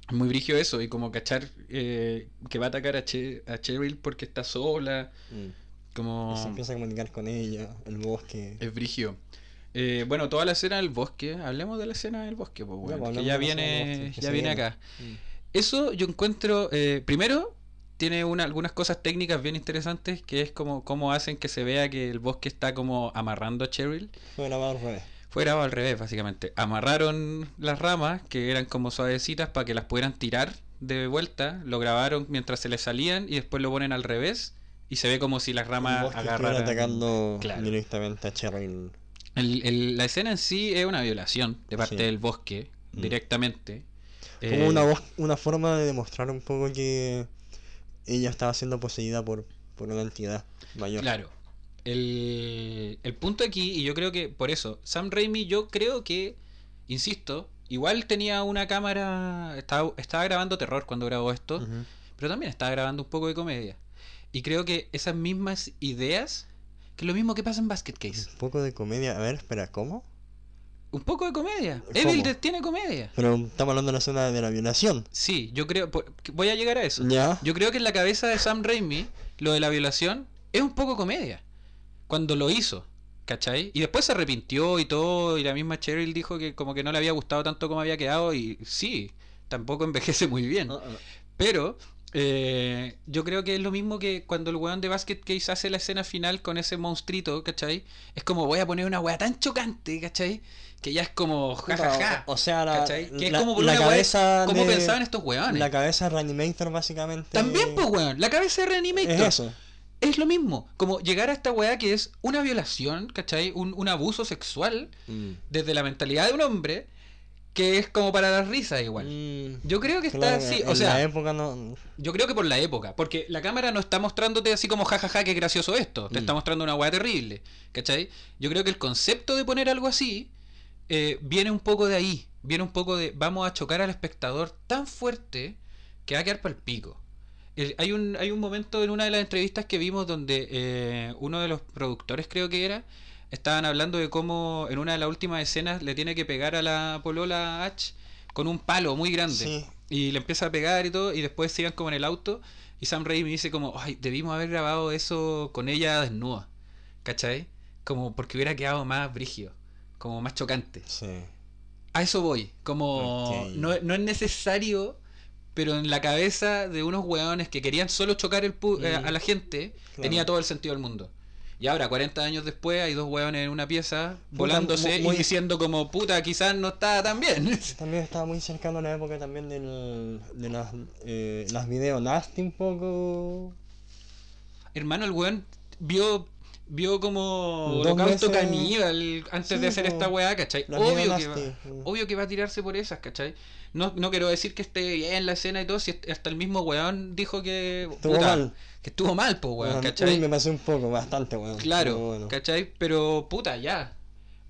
Es muy brigio eso. Y como cachar eh, que va a atacar a, Che- a Cheryl porque está sola. Mm. Como. Y se empieza a comunicar con ella, el bosque. Es brigio. Eh, bueno, toda la escena del bosque. Hablemos de la escena del bosque, pues, Ya, bueno, pues, que ya viene, bosque, que ya viene. acá. Mm. Eso yo encuentro, eh, primero, tiene una, algunas cosas técnicas bien interesantes, que es como cómo hacen que se vea que el bosque está como amarrando a Cheryl. Fue grabado al revés. Fue grabado al revés, básicamente. Amarraron las ramas, que eran como suavecitas, para que las pudieran tirar de vuelta. Lo grabaron mientras se les salían y después lo ponen al revés. Y se ve como si las ramas agarraran... atacando Claro. directamente a Cheryl. El- el- la escena en sí es una violación de parte Sí. del bosque, Mm. directamente. Como Eh, una, voz- una forma de demostrar un poco que ella estaba siendo poseída por, por una entidad mayor. Claro. El, el punto aquí, y yo creo que por eso, Sam Raimi, yo creo que, insisto, igual tenía una cámara, estaba, estaba grabando terror cuando grabó esto, pero también estaba grabando un poco de comedia. Y creo que esas mismas ideas, que es lo mismo que pasa en Basket Case. Un poco de comedia. A ver, espera, ¿cómo? Un poco de comedia. ¿Cómo? Evil Dead tiene comedia. Pero estamos hablando de la escena de la violación. Sí, yo creo, voy a llegar a eso. Ya. Yo creo que en la cabeza de Sam Raimi, lo de la violación es un poco comedia. Cuando lo hizo, ¿cachai? Y después se arrepintió y todo, y la misma Cheryl dijo que como que no le había gustado tanto como había quedado, y sí, tampoco envejece muy bien. Ah, ah. Pero eh, yo creo que es lo mismo que cuando el weón de Basket Case hace la escena final con ese monstruito, ¿cachai? Es como voy a poner una weá tan chocante, ¿cachai? Que ya es como jajaja. O, o sea, la, ¿cachai? Que es la- como por la una cabeza ¿Cómo de- pensaban estos weones? La cabeza de Reanimator básicamente. También, pues, weón. La cabeza de Reanimator. Es eso. Es lo mismo. Como llegar a esta weá que es una violación, ¿cachai? Un, un abuso sexual Mm. desde la mentalidad de un hombre que es como para dar risa igual. Mm. Yo creo que está así. O la sea, época no. yo creo que por la época. Porque la cámara no está mostrándote así como jajaja, qué gracioso esto. Te Mm. está mostrando una weá terrible. ¿Cachai? Yo creo que el concepto de poner algo así eh, viene un poco de ahí. Viene un poco de vamos a chocar al espectador tan fuerte que va a quedar para el pico. El- hay, un, hay un momento en una de las entrevistas que vimos donde eh, uno de los productores, creo que era, estaban hablando de cómo en una de las últimas escenas le tiene que pegar a la polola H con un palo muy grande. Sí. Y le empieza a pegar y todo, y después sigan como en el auto. Y Sam Raimi dice como, ay, debimos haber grabado eso con ella desnuda. ¿Cachai? Como porque hubiera quedado más brígido, como más chocante. Sí. A eso voy, como no, no es necesario, pero en la cabeza de unos hueones que querían solo chocar el pu- eh, Mm. a la gente, Claro. tenía todo el sentido del mundo. Y ahora, 40 años después, hay dos hueones en una pieza, volándose muy- y diciendo como, puta, quizás no está tan bien. También estaba muy cercano a la época también del, de las, eh, las videos nasty un poco. Hermano, el weón vio vio como holocausto veces- caníbal antes Sí, de hacer esta weá, ¿cachai? Obvio que, va, obvio que va a tirarse por esas, ¿cachai? No, no quiero decir que esté bien la escena y todo, si hasta el mismo weón dijo que Estuvo mal. que estuvo mal, pues weón, Uy, ¿cachai? me pasé un poco, bastante, weón. Claro, bueno. ¿cachai? Pero puta, ya.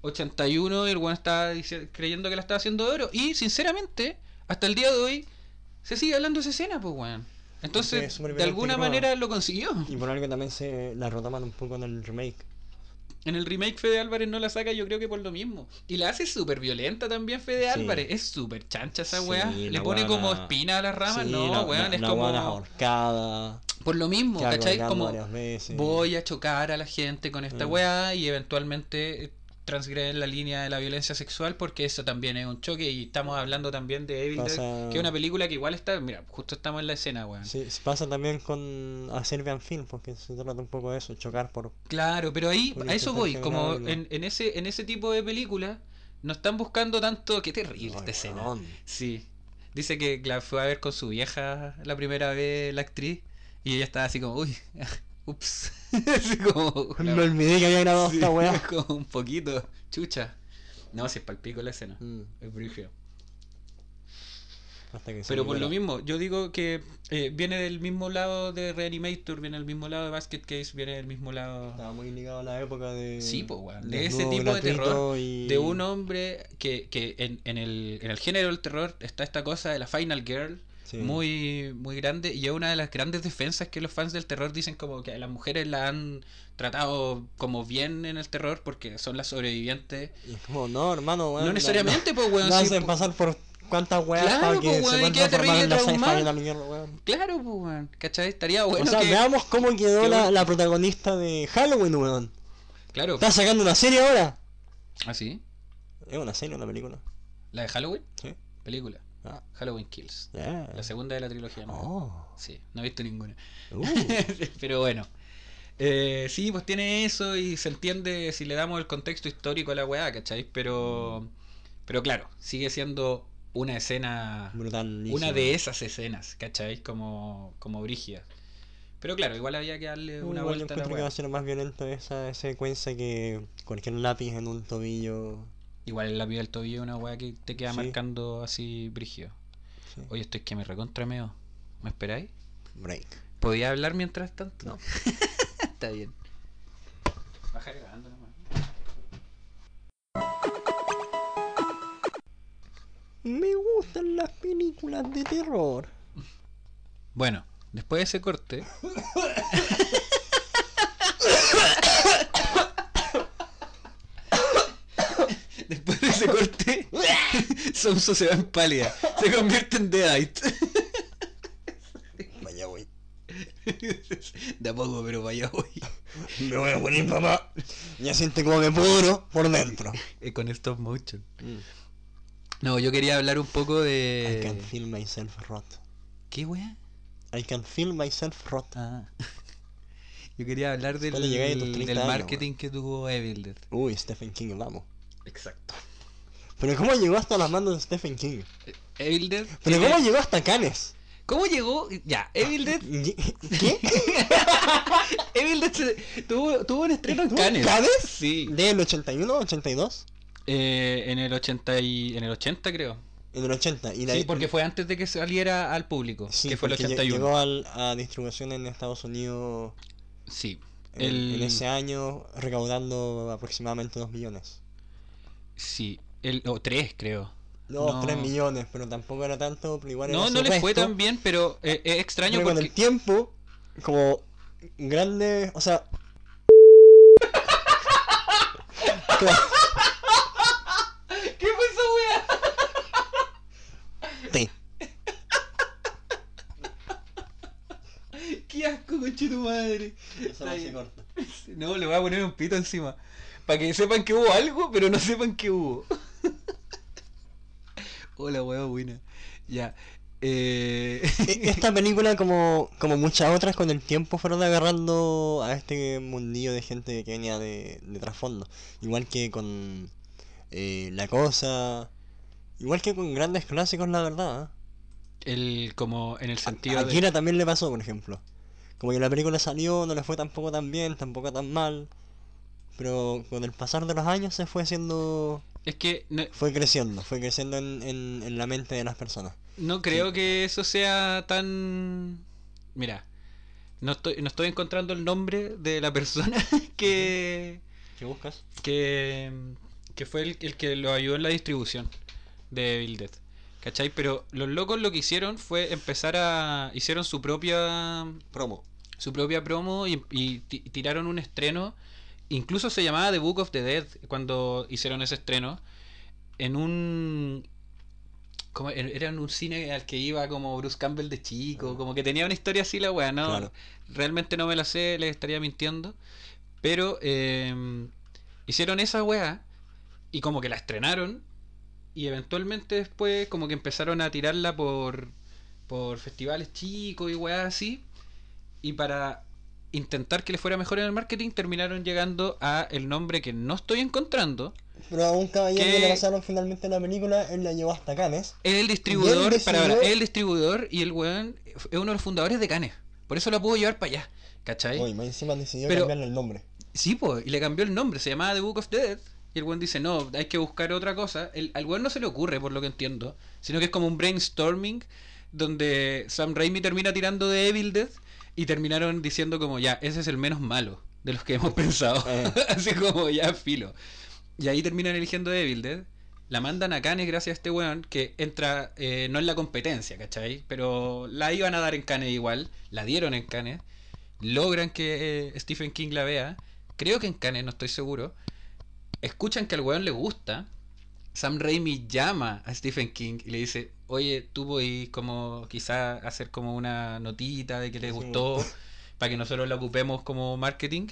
81 y el weón estaba dici- creyendo que la estaba haciendo de oro. Y sinceramente, hasta el día de hoy, se sigue hablando de esa escena, pues weón. Entonces, de alguna manera lo consiguió. Y por algo también se la retoman un poco en el remake. En el remake Fede Álvarez no la saca yo creo que por lo mismo. Y la hace súper violenta también Fede Sí. Álvarez. Es súper chancha esa Sí, weá. Le pone como espina a las ramas. Sí, no, la, weón, la- es la como... ahorcada. Por lo mismo, ¿cachai? Como voy a chocar a la gente con esta Mm. weá y eventualmente transgreden la línea de la violencia sexual porque eso también es un choque y estamos hablando también de Evil Dead, Pasa- que es una película que igual está, mira, justo estamos en la escena, weón. Sí, pasa también con a Serbian Film, porque se trata un poco de eso, chocar por... Claro, pero ahí a eso voy, como en, en ese en ese tipo de películas no están buscando tanto, qué terrible esta escena. Sí. Dice que la fue a ver con su vieja la primera vez la actriz y ella estaba así como, uy, ups. como Me olvidé que había grabado Sí, esta weá. como un poquito, chucha. No, si es palpico la escena. Mm, Es brígido. Pero por lo mismo, yo digo que eh, viene del mismo lado de Reanimator, viene del mismo lado de Basket Case, viene del mismo lado Estaba muy ligado a la época de... Sí, pues, weón. De ese tipo de terror. y- de un hombre que, que en, en, el, en el género del terror está esta cosa de la Final Girl. Sí. Muy, muy grande y es una de las grandes defensas que los fans del terror dicen como que a las mujeres la han tratado como bien en el terror porque son las sobrevivientes Y como, no, hermano, weón. no necesariamente pues weón No sí, hacen pasar por cuántas weas Claro, para que po, se weón, a formar en la claro pues weón ¿cachai? estaría bueno o sea, que veamos cómo quedó que la, la protagonista de Halloween, weón. claro Está sacando una serie ahora. ¿ah sí? Es una serie, una película. ¿la de Halloween? Sí. película Ah, Halloween Kills. La segunda de la trilogía. ¿no? Oh. Sí, no he visto ninguna. Uh. Pero bueno. Eh, sí, pues tiene eso y se entiende si le damos el contexto histórico a la weá, ¿cachai? Pero, pero claro, sigue siendo una escena, una de esas escenas, ¿cachai? Como, como brígida. Pero claro, igual había que darle una Igual yo vuelta la encuentro que va a ser más violento esa secuencia que cualquier lápiz en un tobillo. Igual el lápiz del tobillo es una weá que te queda Sí. marcando así brígido. Sí. Oye, estoy que me recontrameo. ¿Me esperáis? Break. ¿Podía hablar mientras tanto? No. Está bien. Baja grabando nomás. Me gustan las películas de terror. Bueno, después de ese corte. después de ese corte, Se va en pálida. Se convierte en Deadite. Vaya, güey. De a poco, pero vaya hoy. Me voy a poner papá. Ya siente como me pudro por dentro. Con stop motion. Mm. No, yo quería hablar un poco I can de. feel myself rot. ¿Qué wea? I can feel myself rot. Ah. Yo quería hablar del, Cuando llegáis a tus 30 del años, marketing que tuvo Evil Dead. Uy, Stephen King, vamos. Exacto. Pero ¿cómo llegó hasta las manos de Stephen King? Evil Dead. Pero ¿cómo llegó hasta Cannes? ¿Cómo llegó? Ya, Evil Dead. ¿Qué? Evil Dead se- tuvo, tuvo un estreno en ¿Tuvo en Cannes. Cannes? Sí. ¿Del 81 82? Eh, en el 80 y, en el 80 creo. En el 80. Y la- Sí, porque fue antes de que saliera al público, Sí, que fue el porque lle- 81. Llegó al- a distribución en Estados Unidos Sí. en, El- en ese año, recaudando aproximadamente 2 millones. Sí, el o 3 creo. No, No. 3 millones, pero tampoco era tanto, pero igual No, era no les fue tan bien, pero eh, es extraño Pero con porque el tiempo, como grande, o sea... ¿Qué fue esa wea? Qué asco, conche tu madre. Eso no se corta. No, le voy a poner un pito encima. Para que sepan que hubo algo, pero no sepan que hubo. Hola, hueá buena. Ya. Eh... E- Esta película, como, como muchas otras, con el tiempo fueron agarrando a este mundillo de gente que venía de, de trasfondo. Igual que con eh, La Cosa. Igual que con grandes clásicos, la verdad. ¿eh? el, como en el A, sentido a de... Akira también le pasó, por ejemplo. Como que la película salió, no le fue tampoco tan bien, tampoco tan mal. Pero con el pasar de los años se fue haciendo... Es que no, Fue creciendo, fue creciendo en, en, en la mente de las personas. no creo que eso sea tan... Mira, no estoy, no estoy encontrando el nombre de la persona que... ¿Qué buscas? que, que fue el, el que lo ayudó en la distribución de Dead. ¿Cachai? Pero los locos lo que hicieron fue empezar a... Hicieron su propia Promo. su propia promo y, y ti- tiraron un estreno. Incluso se llamaba The Book of the Dead cuando hicieron ese estreno. En un. Como, er- era en un cine al que iba como Bruce Campbell de chico. Como que tenía una historia así la weá, ¿no? Claro. Realmente no me la sé, les estaría mintiendo. Pero eh, hicieron esa weá y como que la estrenaron. Y eventualmente después como que empezaron a tirarla por, por festivales chicos y weá así. Y para intentar que le fuera mejor en el marketing terminaron llegando a el nombre que no estoy encontrando. Pero a un caballero que le pasaron finalmente la película, él la llevó hasta Cannes. Es el distribuidor, decidió- para, el distribuidor y el weón es uno de los fundadores de Canes. Por eso la pudo llevar para allá. ¿Cachai? Uy, más encima decidió Pero- cambiarle el nombre. Sí, pues, y le cambió el nombre, se llamaba The Book of Dead. Y el weón dice, no, hay que buscar otra cosa. El, al weón no se le ocurre, por lo que entiendo, sino que es como un brainstorming donde Sam Raimi termina tirando de Evil Dead y terminaron diciendo como, ya, ese es el menos malo de los que hemos pensado. Eh. Así como, ya, filo. Y ahí terminan eligiendo de Evil Dead. La mandan a Cannes gracias a este weón que entra, eh, no en la competencia, ¿cachai? Pero la iban a dar en Cannes igual, la dieron en Cannes, logran que eh, Stephen King la vea, creo que en Cannes, no estoy seguro, escuchan que al weón le gusta, Sam Raimi llama a Stephen King y le dice, oye, tú podés como quizá hacer como una notita de que le Sí. gustó para que nosotros la ocupemos como marketing.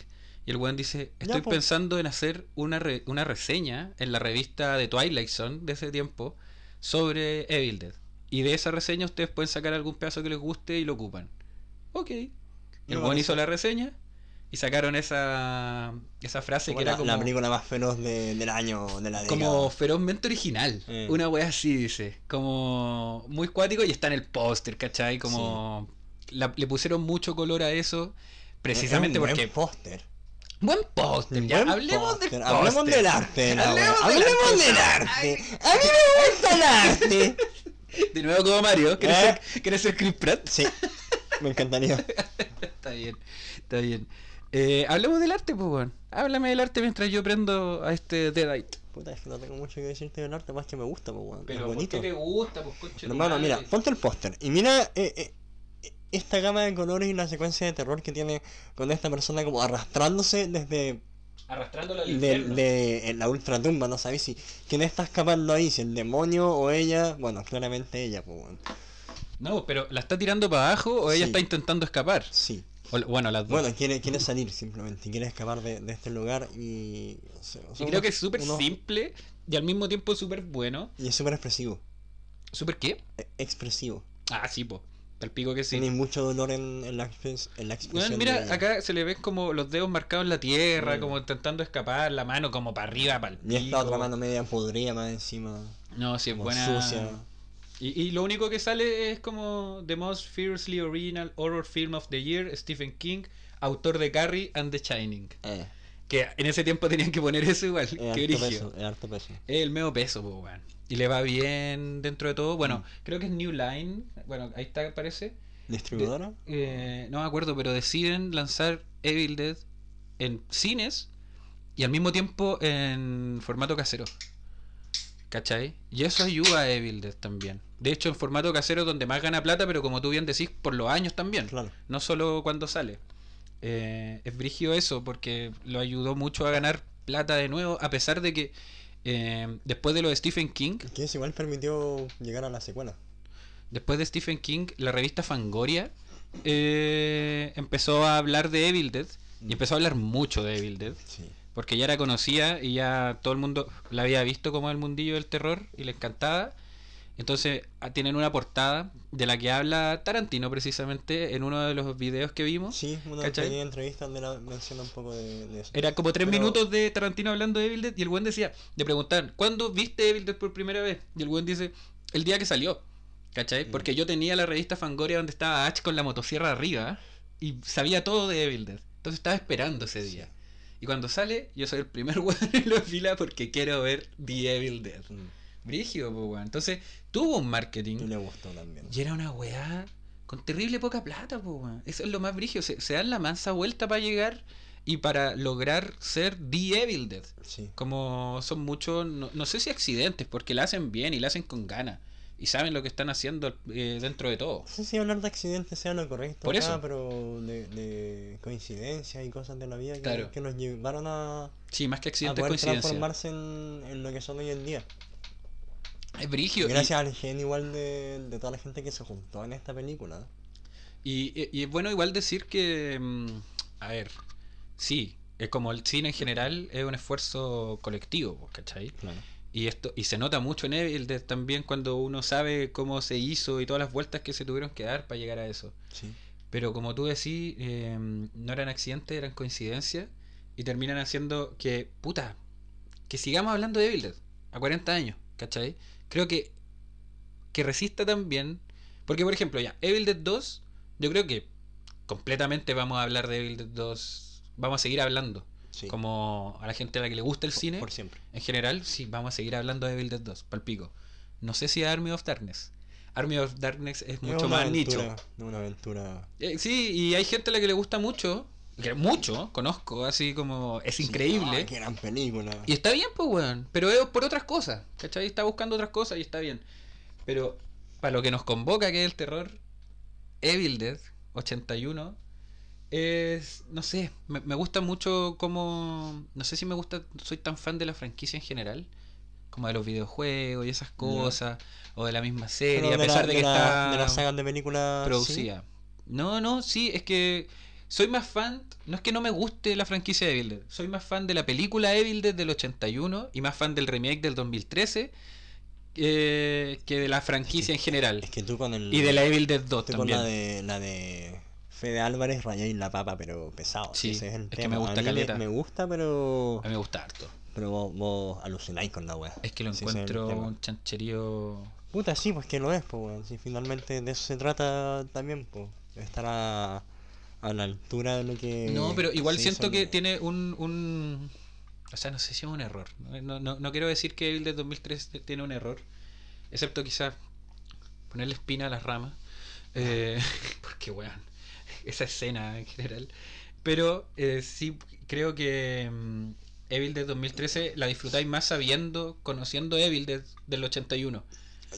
Y el weón dice, Ya, estoy pensando en hacer una, re- una reseña en la revista de Twilight Zone de ese tiempo sobre Evil Dead. Y de esa reseña ustedes pueden sacar algún pedazo que les guste y lo ocupan. Ok. El eso- hizo la reseña y sacaron esa, esa frase Como que la, era como, la película más feroz de- del año, de la década. como ferozmente original. Eh. Una wea así dice. Como muy cuático y está en el póster, ¿cachai? Como la- le pusieron mucho color a eso. Precisamente Es un porque. buen póster. Buen póster, ya. Hablemos del póster. Hablemos del arte. Hablemos wea. del Hablemos arte. del arte. A mí me gusta el arte. De nuevo como Mario. ¿Quieres, Eh. ser, ¿quieres ser Chris Pratt? Sí, me encantaría. Está bien, está bien. Eh, hablemos del arte, pues, weón. Háblame del arte mientras yo prendo a este Deadite. Puta, es que no tengo mucho que decirte del arte, más que me gusta, pues, weón. Pero, es ¿por bonito. qué te gusta, pues, conche tu Hermano, mira, ponte el póster y mira eh, eh, esta gama de colores y la secuencia de terror que tiene con esta persona como arrastrándose desde Arrastrando la de, de en la ultratumba, no sabes si quién está escapando ahí, si el demonio o ella, bueno, claramente ella, pues bueno. No, pero ¿la está tirando para abajo o ella Sí. está intentando escapar? Sí. O- bueno, las dos. Bueno, quiere, quiere salir simplemente, quiere escapar de, de este lugar y... o sea, y creo que es súper unos- simple y al mismo tiempo súper bueno. Y es súper expresivo. ¿Súper qué? e- expresivo. Ah, sí, po. Al pico que sí. Tiene mucho dolor en, en la, en la expresión. Bueno, mira, acá se le ven como los dedos marcados en la tierra, como intentando escapar, la mano como para arriba, para el Y esta otra mano media podrida más encima. No, sí, es como buena. sucia. Y, y lo único que sale es como The Most Fiercely Original Horror Film of the Year, Stephen King, autor de Carrie and The Shining. Eh, Que en ese tiempo tenían que poner eso igual. es Qué harto peso, es harto peso. Es el medio peso, pues, weón. Y le va bien dentro de todo. Bueno, Mm. creo que es New Line. Bueno, ahí está, parece. ¿Distribuidora? Eh, no me acuerdo, pero deciden lanzar Evil Dead en cines y al mismo tiempo en formato casero. ¿Cachai? Y eso ayuda a Evil Dead también. De hecho, en formato casero es donde más gana plata, pero como tú bien decís, por los años también. Claro. No solo cuando sale. Eh, es brigio eso porque lo ayudó mucho a ganar plata de nuevo, a pesar de que eh, después de lo de Stephen King, Que eso igual permitió llegar a la secuela. después de Stephen King, la revista Fangoria eh, empezó a hablar de Evil Dead y Mm. empezó a hablar mucho de Evil Dead Sí. porque ya era conocida y ya todo el mundo la había visto como el mundillo del terror y le encantaba. Entonces ah, tienen una portada de la que habla Tarantino precisamente en uno de los videos que vimos. Sí, una pequeña entrevista donde la menciona un poco de, de eso. Era como tres Pero- minutos de Tarantino hablando de Evil Dead y el buen decía, le preguntaban, ¿cuándo viste Evil Dead por primera vez? Y el buen dice, el día que salió. ¿Cachai? Mm. Porque yo tenía la revista Fangoria donde estaba Ash con la motosierra arriba y sabía todo de Evil Dead. Entonces estaba esperando ese día. Y cuando sale, yo soy el primer weón en la fila porque quiero ver The Evil Dead. Mm. Brigio, pues weón. Entonces tuvo un Y marketing. le gustó también. Y era una weá con terrible poca plata, pues weón. Eso es lo más brigio. Se, se dan la mansa vuelta para llegar y para lograr ser The Evil Dead. Sí. Como son muchos, no, no sé si accidentes, porque la hacen bien y la hacen con ganas. Y saben lo que están haciendo eh, dentro de todo. No sé si hablar de accidentes sea lo correcto Por acá, eso. pero de, de coincidencias y cosas de la vida que, Claro. que nos llevaron a, Sí, más que a accidentes, poder coincidencia. transformarse en, en lo que son hoy en día. Es brigio. y- Gracias al genio igual de, de toda la gente que se juntó en esta película. Y, y- y es bueno igual decir que, mm, a ver, sí, es como el cine en general es un esfuerzo colectivo, pues, ¿cachai? Claro. Y esto y se nota mucho en Evil Dead también cuando uno sabe cómo se hizo y todas las vueltas que se tuvieron que dar para llegar a eso. Sí. Pero como tú decís, eh, no eran accidentes, eran coincidencias y terminan haciendo que, puta, que sigamos hablando de Evil Dead a 40 años, ¿cachai? Creo que que resista también, porque por ejemplo, ya, Evil Dead 2, yo creo que completamente vamos a hablar de Evil Dead 2, vamos a seguir hablando, Sí. como a la gente a la que le gusta el Por- cine. Por siempre. En general, sí, vamos a seguir hablando de Evil Dead 2, palpico. No sé si Army of Darkness. Army of Darkness es mucho Es más aventura, nicho. es Una aventura. Eh, sí, y hay gente a la que le gusta mucho, que mucho, conozco, así como es Sí, increíble. ay, qué gran película. Y está bien, pues, weón. Pero es por otras cosas, ¿cachai? Está buscando otras cosas y está bien. Pero para lo que nos convoca, que es el terror, Evil Dead 81, es, no sé, me, me gusta mucho como, no sé si me gusta, soy tan fan de la franquicia en general, como de los videojuegos y esas cosas, o de la misma serie, a pesar la- de de que la- está de las sagas de películas. producida. No, no, sí, es que soy más fan, no es que no me guste la franquicia de Evil Dead, soy más fan de la película Evil Dead del 81 y más fan del remake del 2013 eh, que de la franquicia en general. Es que tú con el. Y de la Evil Dead 2 tú con también. la de, la de Fede Álvarez rayáis la papa, pero pesado. Sí, ese es el es que me gusta caleta. Me, gusta, pero. A mí me gusta harto. Pero vos, vos alucináis con la wea. Es que lo ese es encuentro un chancherío. Puta, sí, pues que lo es, pues. Si finalmente de eso se trata también, pues. de Estar a, la altura de lo que. No, pero igual siento que en- tiene un, un... O sea, no sé si es un error. No, no, no quiero decir que Evil Dead 2003 tiene un error. Excepto quizás ponerle espina a las ramas. Eh, porque, weón, esa escena en general. Pero eh, sí creo que mm, Evil Dead 2013 la disfrutáis más sabiendo, conociendo Evil Dead del 81.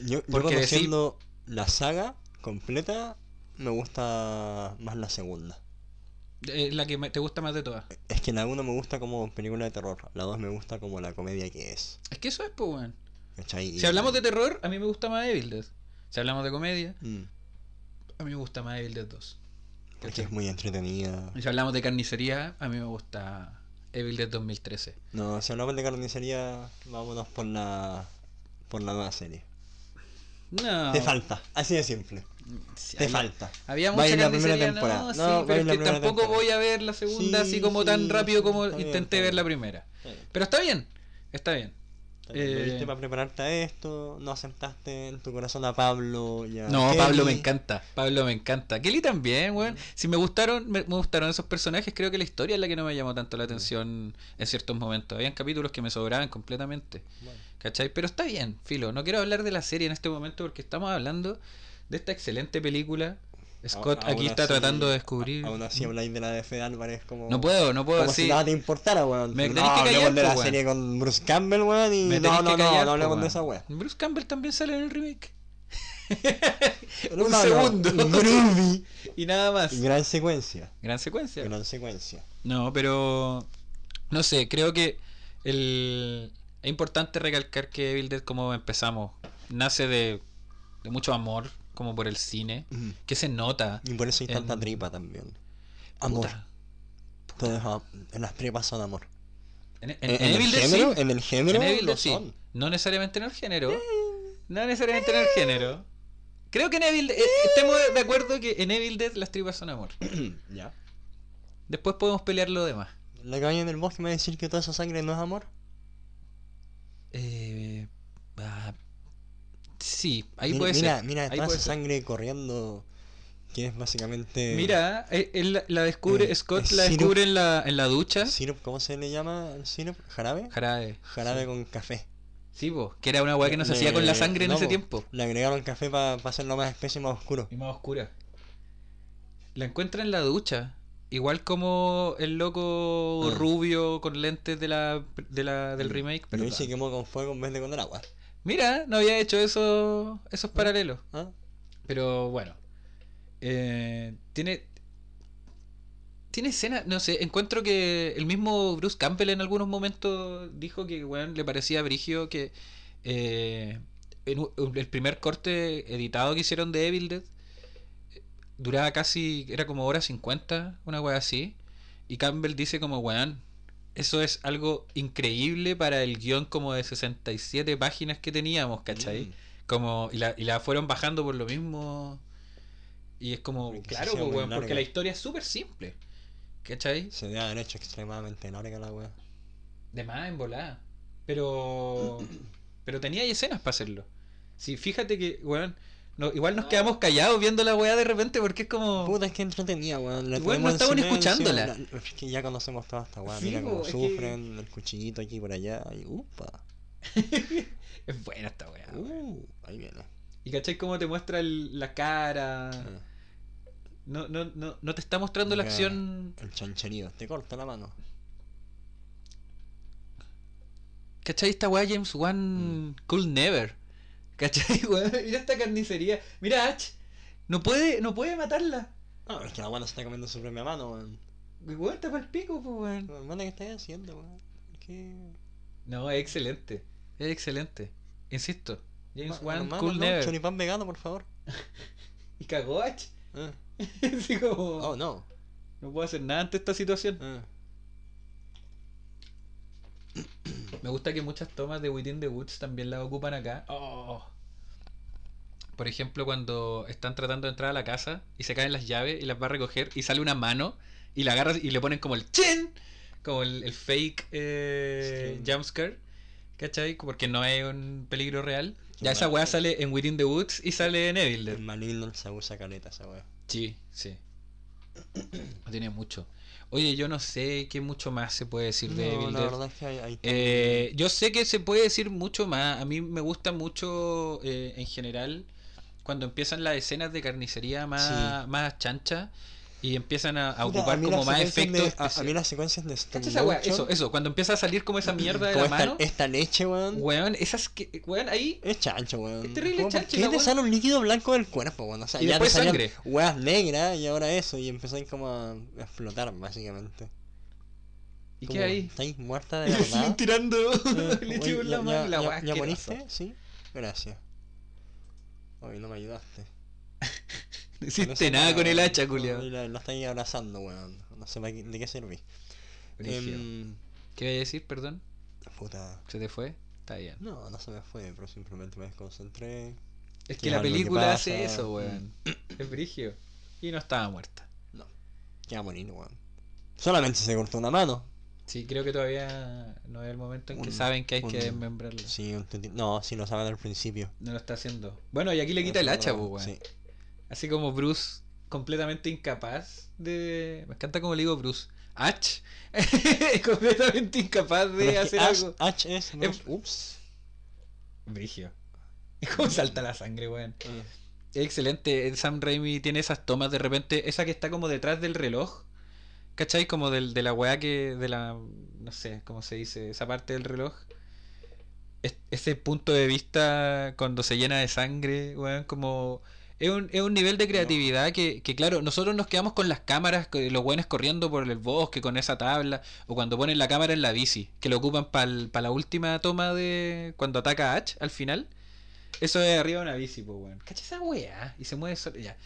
Yo, yo porque conociendo la saga completa, me gusta más la segunda. Eh, la que te gusta más de todas. Es que la 1 me gusta como película de terror, la 2 me gusta como la comedia que es. Es que eso es, pues. Si hablamos de terror, a mí me gusta más Evil Dead. Si hablamos de comedia, Mm, a mí me gusta más Evil Dead 2. porque es muy entretenida. Si hablamos de carnicería, a mí me gusta Evil Dead 2013. No, si hablamos de carnicería, vámonos por la por la nueva serie. No. Te falta, así de simple. Sí, Te había- falta. Había mucha ir la primera temporada. no, sí, No, pero es que tampoco temporada. voy a ver la segunda Sí, así como tan rápido como bien, intenté ver la primera. Pero está bien, está bien. Lo Eh, viste para prepararte a esto, no aceptaste en tu corazón a Pablo y a No, Kelly. Pablo me encanta. Pablo me encanta. Kelly también, weón. Mm. Si me gustaron, me, me gustaron esos personajes, creo que la historia es la que no me llamó tanto la atención en ciertos momentos. Habían capítulos que me sobraban completamente. Bueno, ¿Cachai? Pero está bien, Filo. No quiero hablar de la serie en este momento porque estamos hablando de esta excelente película. Scott a- aquí está así- tratando de descubrir. a- Aún así habláis de la de Fede Álvarez como... No puedo, no puedo Como si decir. nada te importara, weón. Me no, que callar, de la po, weón. serie con Bruce Campbell, weón, y Me no, no, no, callar, no hablemos po, de weón. esa weá. Bruce Campbell también sale en el remake. Un No, no, segundo. Groovy. y nada más. Y gran secuencia. Gran secuencia. Gran secuencia. No, pero no sé, creo que el es importante recalcar que Evil Dead como empezamos nace de, de mucho amor como por el cine, Mm. que se nota. Y por eso hay tanta tripa también. Amor. Puta. Todo en las tripas son amor. En, el género, sí. en el género Evil lo sí. No necesariamente en el género. No necesariamente en el género. Creo que en Evil Dead, eh, estemos de acuerdo que en Evil Dead las tripas son amor. ya. Después podemos pelear lo demás. La cabaña en el bosque me va a decir que toda esa sangre no es amor. Eh, ah, sí, ahí mira, puede mira, ser. Mira, ahí toda puede esa ser. sangre corriendo, que es básicamente... Mira, eh, él la- descubre, Eh, Scott es la sirup. descubre en la, en la ducha. Sirup, ¿cómo se le llama el sirup? ¿Jarabe? Jarabe. Jarabe Sí. con café. Sí, po, que era una weá que no se hacía con la sangre en ese po, tiempo. Le agregaron café para hacerlo más espeso y más oscuro. Y más oscura. La encuentra en la ducha. Igual como el loco Ah. rubio con lentes de la, de la, del remake. Pero se quemó con fuego en vez de con el agua. Mira, no había hecho eso, esos paralelos. ¿Ah? Pero bueno. Eh, tiene. Tiene escena, no sé, encuentro que el mismo Bruce Campbell en algunos momentos dijo que weón, le parecía brigio que eh, en el primer corte editado que hicieron de Evil Dead eh, duraba casi, era como hora 50, una wea así. Y Campbell dice como, weón, eso es algo increíble para el guion como de 67 páginas que teníamos, ¿cachai? Mm. Como, y la, y la fueron bajando por lo mismo. Y es como, Porque claro, pues, weón, porque la historia es súper simple. ¿Cachai? Se debe haber hecho extremadamente larga la wea. De más en volada. Pero. Pero tenía escenas para hacerlo. Sí, fíjate que, weón. No- igual nos quedamos callados viendo la weá de repente porque es como. Puta, es que entretenía, weón. La Igual no estaban escuchándola. la- Es que ya conocemos toda esta weá. Sí, Mira cómo que- sufren, el cuchillito aquí por allá. Y upa. Es buena esta weá. Uh, ahí viene. Y cachai cómo te muestra el- la cara. Ah, No, no, no, no te está mostrando la acción. El chancherío. Te corta la mano. ¿Cachai? Esta weá James Wan Mm. Cool Never. ¿Cachai, weón? Mira esta carnicería. Mira, H. No puede, no puede matarla. No, es que la no se está comiendo su propia mano, weón. Weón, está para el pico, pues, weón. Hermana, ¿qué estás haciendo, weón? ¿Qué? No, es excelente. Es excelente. Insisto. James Wan Cool no, Never. Choripán vegano, por favor. Y cagó H. Ah. Así como. Oh, no. No puedo hacer nada ante esta situación. Ah. Me gusta que muchas tomas de Within the Woods también las ocupan acá. Oh. Por ejemplo, cuando están tratando de entrar a la casa y se caen las llaves y las va a recoger y sale una mano y la agarra y le ponen como el chin, como el, el fake eh, jumpscare, ¿cachai? Porque no es un peligro real. Ya esa weá sale en Within the Woods y sale en Evil Dead. En Malignant se usa caleta esa wea. Sí, sí. No tiene mucho. Oye, yo no sé qué mucho más se puede decir de No, Evil la Dead. verdad es que hay, hay Eh, yo sé que se puede decir mucho más. A mí me gusta mucho eh, en general cuando empiezan las escenas de carnicería más, Sí. más chancha y empiezan a, a ocupar mí como las más efectos. de- a- a, mí las secuencias de Eso, eso. Cuando empieza a salir como esa mierda de como la esta, mano. esta leche, weón. Weón, esas que. Weón, ahí. Es chancho, weón. Es terrible ¿Cómo, chancho ¿Por qué te sale un líquido blanco del cuerpo, weón? O sea, Y ya después te sangre. weas negras y ahora eso. Y empezáis como a a explotar, básicamente. ¿Y Como, qué hay? ¿Estáis muerta de verdad? tirando leche ya- la mano. ya- La ya- ¿Ya moriste? Sí. Gracias. Hoy no me ayudaste. No hiciste nada con el hacha, No, culiao. La, la estáis abrazando, weón. No sé de qué serví. Em, ¿Qué voy a decir, perdón? puta. ¿Se te fue? Está bien. No, no se me fue, pero simplemente me desconcentré. Es que la que película hace eso, weón. Es brigio. Y no estaba muerta. Ya morir, weón. Solamente se cortó una mano. Sí, creo que todavía no es el momento en que Un- saben que hay un- que desmembrarla. Sí, un no, sí lo saben al principio. No lo está haciendo. Bueno, y aquí le quita el hacha, pues, weón. Sí. Así como Bruce, completamente incapaz de. Me encanta como le digo Bruce. H. completamente incapaz de es hacer Ash- algo. Ash es. Em- Ups. Brigio. Es como salta la sangre, weón. Eh, Es excelente. El Sam Raimi tiene esas tomas de repente, esa que está como detrás del reloj. ¿Cachai? Como del, de la weá que. de la. no sé, ¿cómo se dice? Esa parte del reloj. Es- ese punto de vista cuando se llena de sangre, weón, como. Es un, es un nivel de creatividad que, que, claro, nosotros nos quedamos con las cámaras, los buenos corriendo por el bosque con esa tabla, o cuando ponen la cámara en la bici, que lo ocupan para la última toma de cuando ataca a Ash al final. Eso es arriba de una bici, pues, weón. ¿Cacha esa weá? Y se mueve solo. Ya.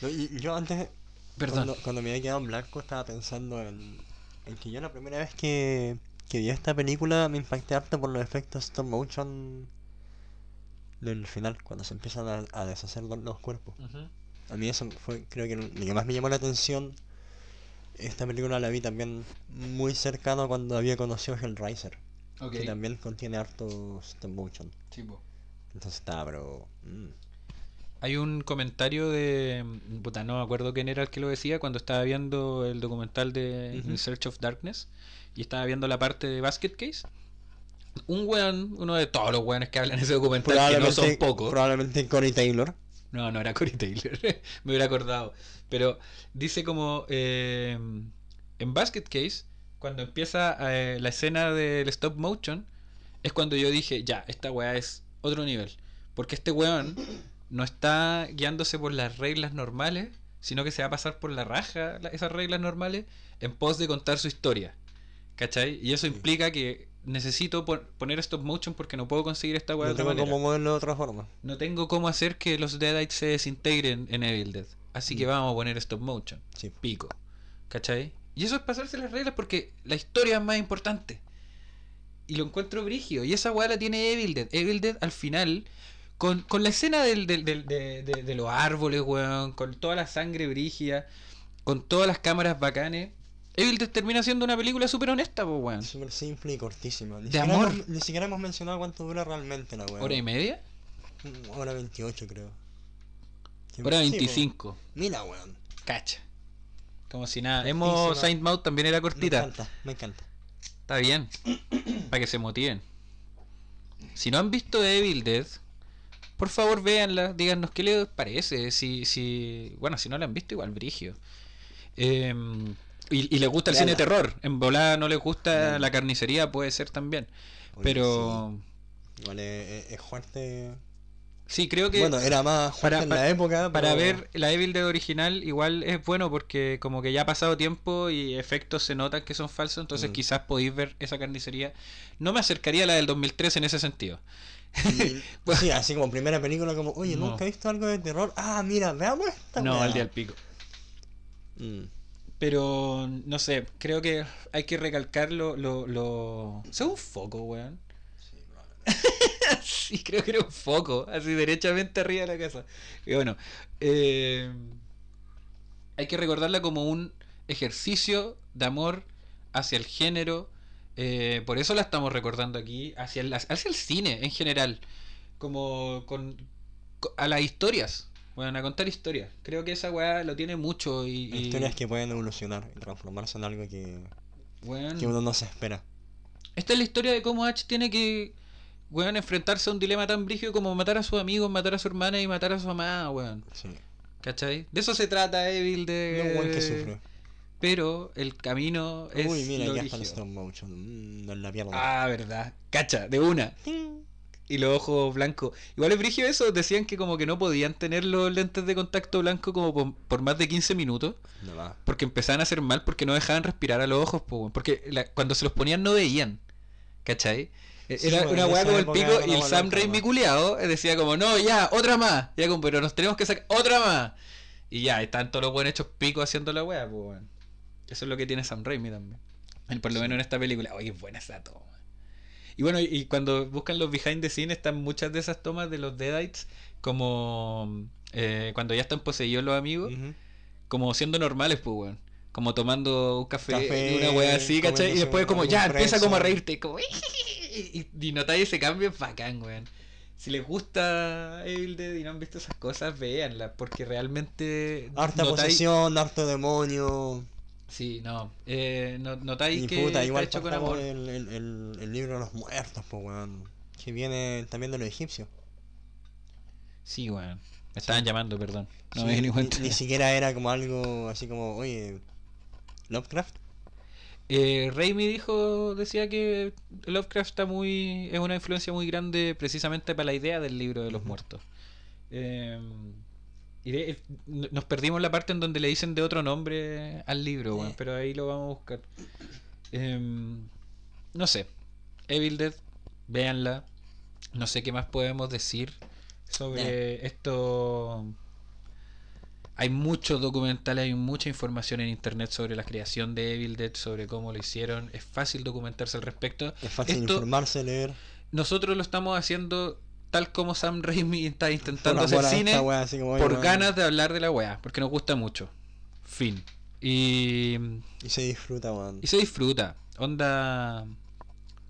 no, y- yo antes, Perdón. cuando, cuando me había quedado en blanco, estaba pensando en, en que yo la primera vez que, que vi esta película me impacté harto por los efectos stop motion del final, cuando se empiezan a, a deshacer los, cuerpos. A mí eso fue, creo que lo que más me llamó la atención. Esta película la vi también muy cercano cuando había conocido Hellraiser, Ok. que también contiene harto stop motion. Entonces está, pero... mm, Hay un comentario de. Puta, no me acuerdo quién era el que lo decía cuando estaba viendo el documental de. In Search of Darkness y estaba viendo la parte de Basket Case. Un weón, uno de todos los weones que hablan en ese documental, que no son pocos. Probablemente Corey Taylor. No, no era Corey Taylor. Me hubiera acordado. Pero dice como eh, en Basket Case, cuando empieza eh, la escena del stop motion, es cuando yo dije, ya, esta weá es otro nivel. Porque este weón no está guiándose por las reglas normales, sino que se va a pasar por la raja esas reglas normales en pos de contar su historia. ¿Cachai? Y eso implica que necesito pon- poner stop motion porque no puedo conseguir esta weá No de otra tengo manera cómo moverlo de otra forma. no tengo cómo hacer que los Deadites se desintegren en Evil Dead. Así que Mm. vamos a poner stop motion. Sí. Pico. ¿Cachai? Y eso es pasarse las reglas porque la historia es más importante. Y lo encuentro brigio. Y esa weá la tiene Evil Dead. Evil Dead al final, con, con la escena del, del- del- de, de- de los árboles, weón, con toda la sangre brígida, con todas las cámaras bacanes, Evil Dead termina siendo una película súper honesta, pues, weón. Súper simple y cortísima. Ni De amor. Hemos, ni siquiera hemos mencionado cuánto dura realmente la weá. ¿Hora y media? Mm, Hora 28 creo. Sí, Hora sí, 25. po. Mira, weón. Cacha. Como si nada. Hemos Saint Maud también era Me cortita. encanta, me encanta. Está bien. Para que se motiven. Si no han visto Evil Dead, por favor véanla, díganos qué les parece. Si, si, bueno, si no la han visto, igual brigio. Eh, y, y les gusta el cine de terror. En volada no les gusta la carnicería, puede ser también. Pero sí, Igual es, fuerte. sí, creo que Bueno, era más fuerte para- en para- la época. para ver la Evil Dead original igual es bueno porque como que ya ha pasado tiempo y efectos se notan que son falsos, entonces Mm. quizás podéis ver esa carnicería. No me acercaría a la del 2003 en ese sentido. Y- sí, así como primera película, como, oye, No. nunca he visto algo de terror. Ah, mira, veamos esta No, al día al pico. Mm. Pero no sé, creo que hay que recalcar lo. lo, lo... ¿Es un foco, weón? sí, creo que era un foco, así derechamente arriba de la casa. Y bueno, eh, hay que recordarla como un ejercicio de amor hacia el género. eh, por eso la estamos recordando aquí, hacia el, hacia el cine en general. Como con, co- a las historias. Bueno, a contar historias. Creo que esa weá lo tiene mucho y. y- Historias que pueden evolucionar y transformarse en algo que, weón, que uno no se espera. Esta es la historia de cómo Ash tiene que, weón, enfrentarse a un dilema tan brígido como matar a sus amigos, matar a su hermana y matar a su amada, weón. Sí. ¿Cachai? De eso se trata Evil de... Un buen que sufre. Pero el camino es Uy, mira, lo ya está el stop motion. Mm, en la pierna. Ah, verdad. Cacha, de una. Y los ojos blancos. Igual es brígido eso. Decían que como que no podían tener los lentes de contacto blanco como por, por más de 15 minutos. No. Porque empezaban a hacer mal porque no dejaban respirar a los ojos. po, porque la- cuando se los ponían no veían. ¿Cachai? E- Sí, Era una weá como el pico y el Sam Raimi culiao eh, decía como, no, ya, otra más. Ya como, pero nos tenemos que sacar otra más. Y ya, están todos los buenos hechos picos haciendo la weá, pues. Eso es lo que tiene Sam Raimi también. Por lo menos en esta película. Oye, es buena esa toma. Y bueno, y, cuando buscan los behind the scenes están muchas de esas tomas de los Deadites como eh, cuando ya están poseídos los amigos, como siendo normales, pues weón. Como tomando un café, Café, una weá así, ¿cachai? Y después como ya empieza como a reírte, como y, y, y notáis ese cambio, es bacán, weón. Si les gusta Evil Dead y no han visto esas cosas, véanlas, porque realmente Harta notáis- posesión, harto demonio. Sí, no. Eh, no- notáis Y que puta, está hecho con amor. el, el, el, el libro de los muertos, pues weón. Que viene también de los egipcios. Sí, weón. Me estaban llamando, perdón. No Sí, me di ni cuenta. ni siquiera era como algo así como, oye, Lovecraft. Eh, Raimi dijo, decía que Lovecraft está muy, es una influencia muy grande precisamente para la idea del libro de los muertos. Eh, y de- eh, nos perdimos la parte en donde le dicen de otro nombre al libro, pero ahí lo vamos a buscar. Em, no sé, Evil Dead, véanla. No sé qué más podemos decir sobre esto. Hay muchos documentales, hay mucha información en internet sobre la creación de Evil Dead, sobre cómo lo hicieron. Es fácil documentarse al respecto. Es fácil Esto- informarse, leer. Nosotros lo estamos haciendo tal como Sam Raimi está intentando hacer a cine esta wea, así como, oye, por ganas de hablar de la weá, porque nos gusta mucho. Fin. Y, Y se disfruta, weón. y se disfruta. Onda.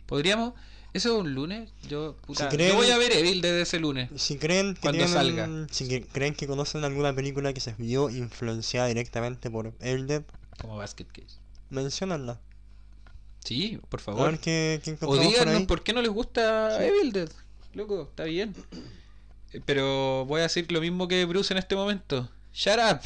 ¿Podríamos? ¿Eso es un lunes? Yo, puta, Si creen- yo voy a ver Evil desde ese lunes. Si creen que Cuando tienen- salga. si que- creen que conocen alguna película que se vio influenciada directamente por Evil Dead, Como Basket Case. menciónanla. Sí, por A favor. ver qué, qué O por díganos por qué no les gusta Sí. Evil Dead. Loco, está bien. Eh, Pero voy a decir lo mismo que Bruce en este momento. Shut up.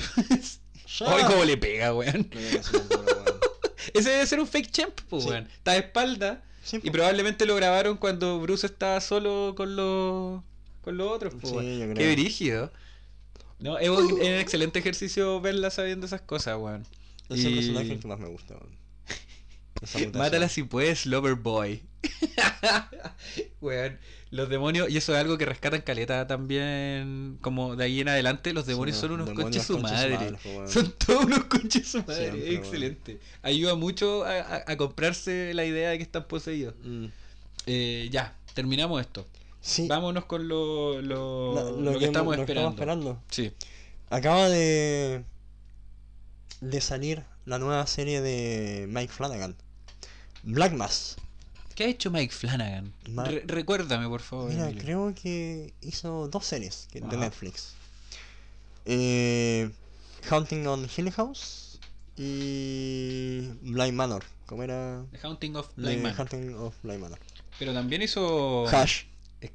Shut Ay, up. cómo le pega, weón. Ese debe ser un fake champ, pues, Sí. weón. Está de espalda. Sí, Y probablemente lo grabaron cuando Bruce estaba solo con los con los otros. po, Sí, weón. yo creo. Qué brígido. No, es un, es un excelente ejercicio verla sabiendo esas cosas, weón. Es el Y- personaje el que más me gusta, weón. Mátala si puedes, Lover Boy. weón, los demonios, y eso es algo que rescatan caleta también, como de ahí en adelante, los demonios Sí, son unos conches su madre. Son todos unos conches su madre, Siempre, excelente. Ayuda mucho a, a- a comprarse la idea de que están poseídos. Mm. Eh, ya, terminamos esto. Sí, Vámonos con lo, lo, la- lo que, estamos lo que esperando. esperando. Sí. Acaba de de salir la nueva serie de Mike Flanagan. Black Mass. ¿Qué ha hecho Mike Flanagan? Ma- Re- recuérdame, por favor. Mira, Emilio. creo que hizo dos series que- de. Netflix. Eh, Hunting on Hill House y Blind Manor. ¿Cómo era? The Haunting of Blind of Manor. Pero también hizo. Hash.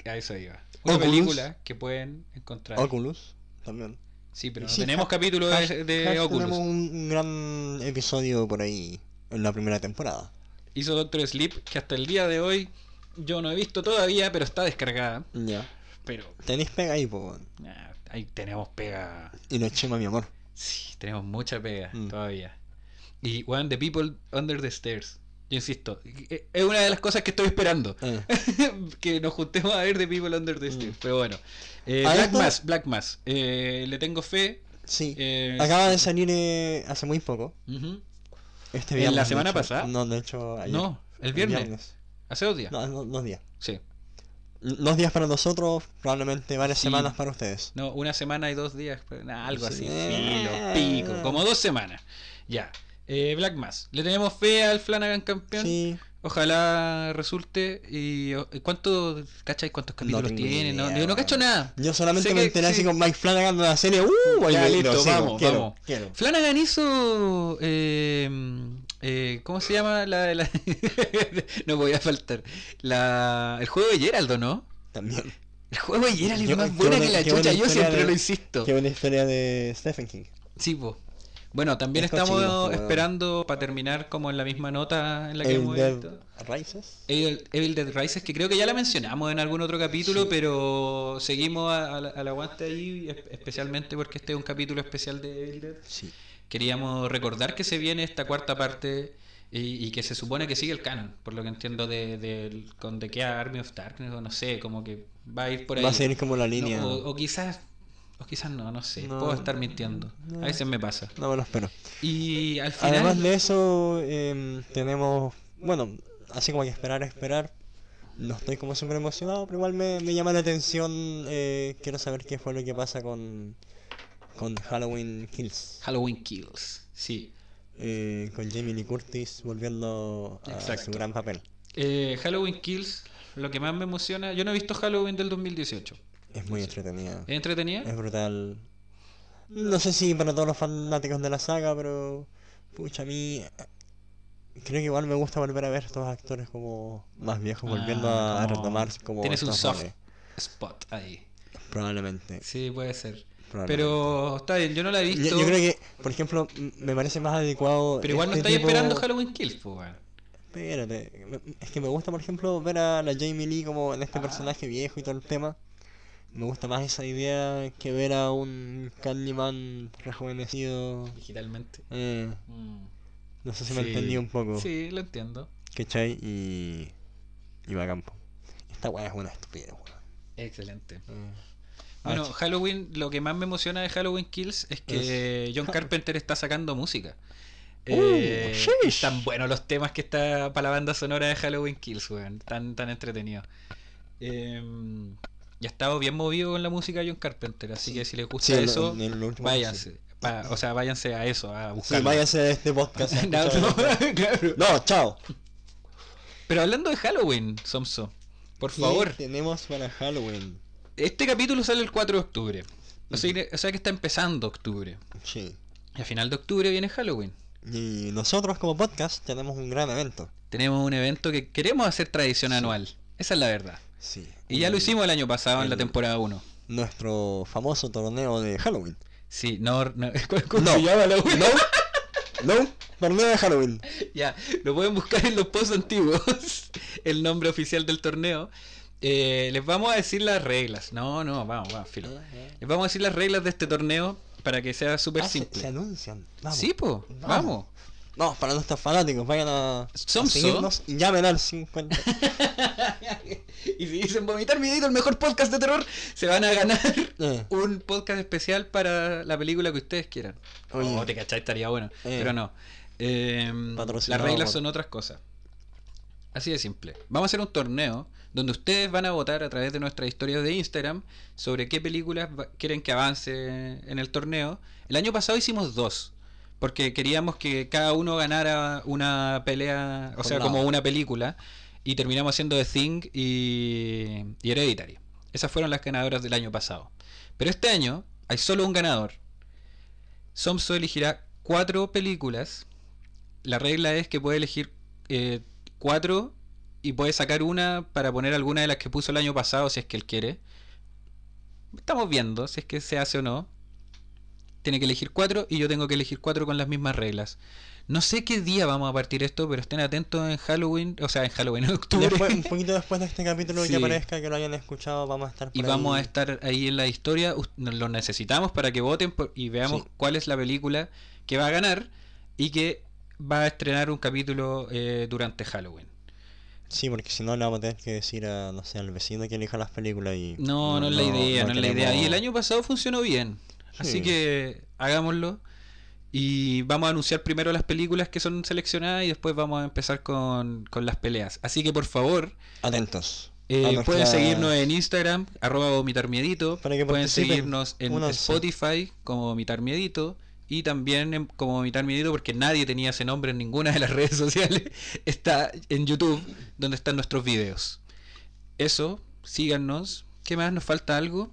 A eso iba. Una Oculus. película que pueden encontrar. Oculus. También. Sí, pero no tenemos capítulo de, de Oculus. Tenemos un, un gran episodio por ahí en la primera temporada. Hizo Doctor Sleep, que hasta el día de hoy yo no he visto todavía, pero está descargada. Ya. Pero Tenéis pega ahí, po. ah, ahí tenemos pega. Y lo chema, mi amor. Sí, tenemos mucha pega Mm. todavía. Y One The People Under the Stairs. Yo insisto, eh, es una de las cosas que estoy esperando. Eh. que nos juntemos a ver The People Under the Stairs. Mm. Pero bueno. Eh, Black esto- Mass, Black Mass. Eh, le tengo fe. Sí. Acaba de salir hace muy poco. ujú. Este ¿En viernes. la de semana pasada? No, de hecho, ayer. No, el viernes. Hace dos días. No, no, dos días. Sí. Dos días para nosotros, probablemente varias Sí. semanas para ustedes. No, una semana y dos días, pues, nah, algo Sí. así, filo, pico, como dos semanas. Ya. Eh, Black Mass. Le tenemos fe al Flanagan campeón. Sí. Ojalá resulte. ¿Y cuánto, cachai cuántos capítulos tengo tiene? No, yo no cacho nada. Yo solamente Sé me enteré sí. así con Mike Flanagan de la serie. ¡Uh! Ya, listo, sigo, vamos, quiero, vamos. quiero. Flanagan hizo. eh, eh, ¿Cómo se llama? La, la- no voy a faltar. La, el juego de Geraldo, ¿no? También. El juego de Gerald es más buena que la chucha, yo siempre de- lo insisto. Qué buena historia de Stephen King. Sí, po. Bueno, también Es estamos esperando para terminar como en la misma nota en la que hemos Dead visto. Rises. Evil, Evil Dead Rises, que creo que ya la mencionamos en algún otro capítulo, pero seguimos al aguante ahí, es- especialmente porque este es un capítulo especial de Evil Dead. Sí. Queríamos recordar que se viene esta cuarta parte y, y que se supone que sigue el canon, por lo que entiendo de, de- con The Kea Army of Darkness, o no sé, como que va a ir por ahí. Va a seguir como la línea. No, No, o, o quizás, o quizás no, no sé, No. puedo estar mintiendo. No. A veces me pasa. me lo espero. Y al final... Además de eso, em, tenemos. Bueno, así como hay que esperar, esperar. No estoy como súper emocionado, pero igual me, me llama la atención. eh, quiero saber qué fue lo que pasa con. Con Halloween Kills. Halloween Kills, sí. eh, con Jamie Lee Curtis volviendo a Exacto. su gran papel. Eh, Halloween Kills, lo que más me emociona, yo no he visto Halloween del 2018. Es muy entretenida. ¿Es entretenida? Es brutal. No sé si para todos los fanáticos de la saga, pero. Pucha, a mí. Creo que igual me gusta volver a ver estos actores como más viejos volviendo Ah, a, a como- retomar como Tienes un soft roles. spot ahí. Probablemente. Sí, puede ser. Pero está bien, yo no la he visto. yo creo que, por ejemplo, me parece más adecuado. Pero igual no este estáis tipo- esperando Halloween Kills, pues, weón. Espérate, es que me gusta, por ejemplo, ver a la Jamie Lee como en este Ah. personaje viejo y todo el tema. Me gusta más esa idea que ver a un Candyman rejuvenecido. Digitalmente. Eh, Mm. no sé si me Sí. entendí un poco. Sí, lo entiendo. ¿Cachai? Y. Y va a campo. Esta weá es una estupidez, weón. Excelente. Eh, Bueno, Halloween, lo que más me emociona de Halloween Kills es que John Carpenter está sacando música. Eh, sheesh. y están buenos los temas que está para la banda sonora de Halloween Kills, weón. Tan, tan entretenido. Eh, y ha estado bien movido con la música de John Carpenter, así Sí. que si les gusta Sí, eso, en váyanse. Pa- o sea, váyanse a eso, a Sí, buscarlo. váyanse de este podcast. a No, no, el- claro. no, chao. Pero hablando de Halloween, Somso, por ¿Qué favor, tenemos para Halloween? este capítulo sale el 4 de octubre. O sea, o sea que está empezando octubre. Sí. Y a final de octubre viene Halloween. Y nosotros como podcast tenemos un gran evento. Tenemos un evento que queremos hacer tradición anual. Esa es la verdad. Sí. Y ya lo hicimos el año pasado en la temporada 1. Nuestro famoso torneo de Halloween. Sí, no, no ¿cómo No. se llama la? No, no, torneo de Halloween. Ya, lo pueden buscar en los posts antiguos. el nombre oficial del torneo. Eh, les vamos a decir las reglas. No, no, vamos, vamos, filo. Les vamos a decir las reglas de este torneo para que sea súper Ah, simple. se anuncian. Vamos. Sí, po, Vamos. vamos. No, para nuestros fanáticos, vayan a, a Somso. seguirnos y llamen al 50. Y si dicen vomitar mi dedito, el mejor podcast de terror, se van a ganar Eh, un podcast especial para la película que ustedes quieran. Oye. Oh, te cachai, estaría bueno. Eh. Pero no. Eh, las reglas son otras cosas. Así de simple. Vamos a hacer un torneo donde ustedes van a votar a través de nuestras historias de Instagram sobre qué películas quieren que avance en el torneo. El año pasado hicimos dos. Porque queríamos que cada uno ganara una pelea, o sea, como una película. Y terminamos haciendo The Thing y, y Hereditary. Esas fueron las ganadoras del año pasado. Pero este año hay solo un ganador. Somso elegirá cuatro películas. La regla es que puede elegir eh, cuatro y puede sacar una para poner alguna de las que puso el año pasado si es que él quiere. Estamos viendo si es que se hace o no. Tiene que elegir cuatro y yo tengo que elegir cuatro con las mismas reglas. No sé qué día vamos a partir esto, pero estén atentos en Halloween, o sea, en Halloween, en octubre. después, un poquito después de este capítulo Sí. que aparezca, que lo hayan escuchado, vamos a estar por Y vamos a estar ahí en la historia. Lo necesitamos para que voten por- y veamos Sí. cuál es la película que va a ganar y que va a estrenar un capítulo eh, durante Halloween. Sí, porque si no le vamos a tener que decir a, no sé, al vecino que elija las películas y... No, no, es la idea, no, es la idea. Y el año pasado funcionó bien. Así Sí. que hagámoslo. Y vamos a anunciar primero las películas que son seleccionadas y después vamos a empezar con, con las peleas. Así que por favor, Atentos. eh, pueden seguirnos en Instagram, arroba que Pueden seguirnos en. Spotify como Vomitar Miedito. Y también en- como Vomitar Miedito, porque nadie tenía ese nombre en ninguna de las redes sociales. Está en YouTube, donde están nuestros videos. Eso, síganos. ¿Qué más? ¿Nos falta algo?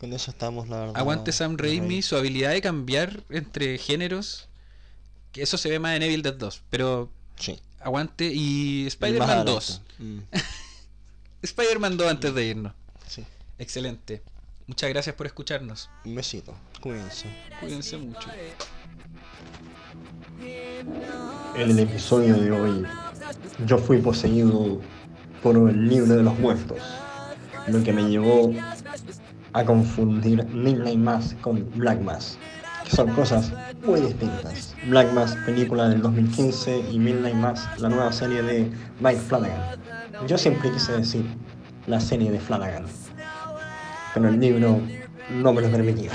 Con eso estamos, la verdad. Aguante Sam Raimi, su habilidad de cambiar entre géneros. Que eso se ve más en Evil Dead 2. Pero Sí. aguante. Y Spider-Man adelante. 2. Mm, Spider-Man 2 antes de irnos. sí. Excelente. Muchas gracias por escucharnos. Un besito. Cuídense. Cuídense mucho. En el episodio de hoy, yo fui poseído por el libro de los muertos, lo que me llevó a confundir Midnight Mass con Black Mass, que son cosas muy distintas. Black Mass, película del 2015, y Midnight Mass, la nueva serie de Mike Flanagan. Yo siempre quise decir la serie de Flanagan, pero el libro no me lo permitía.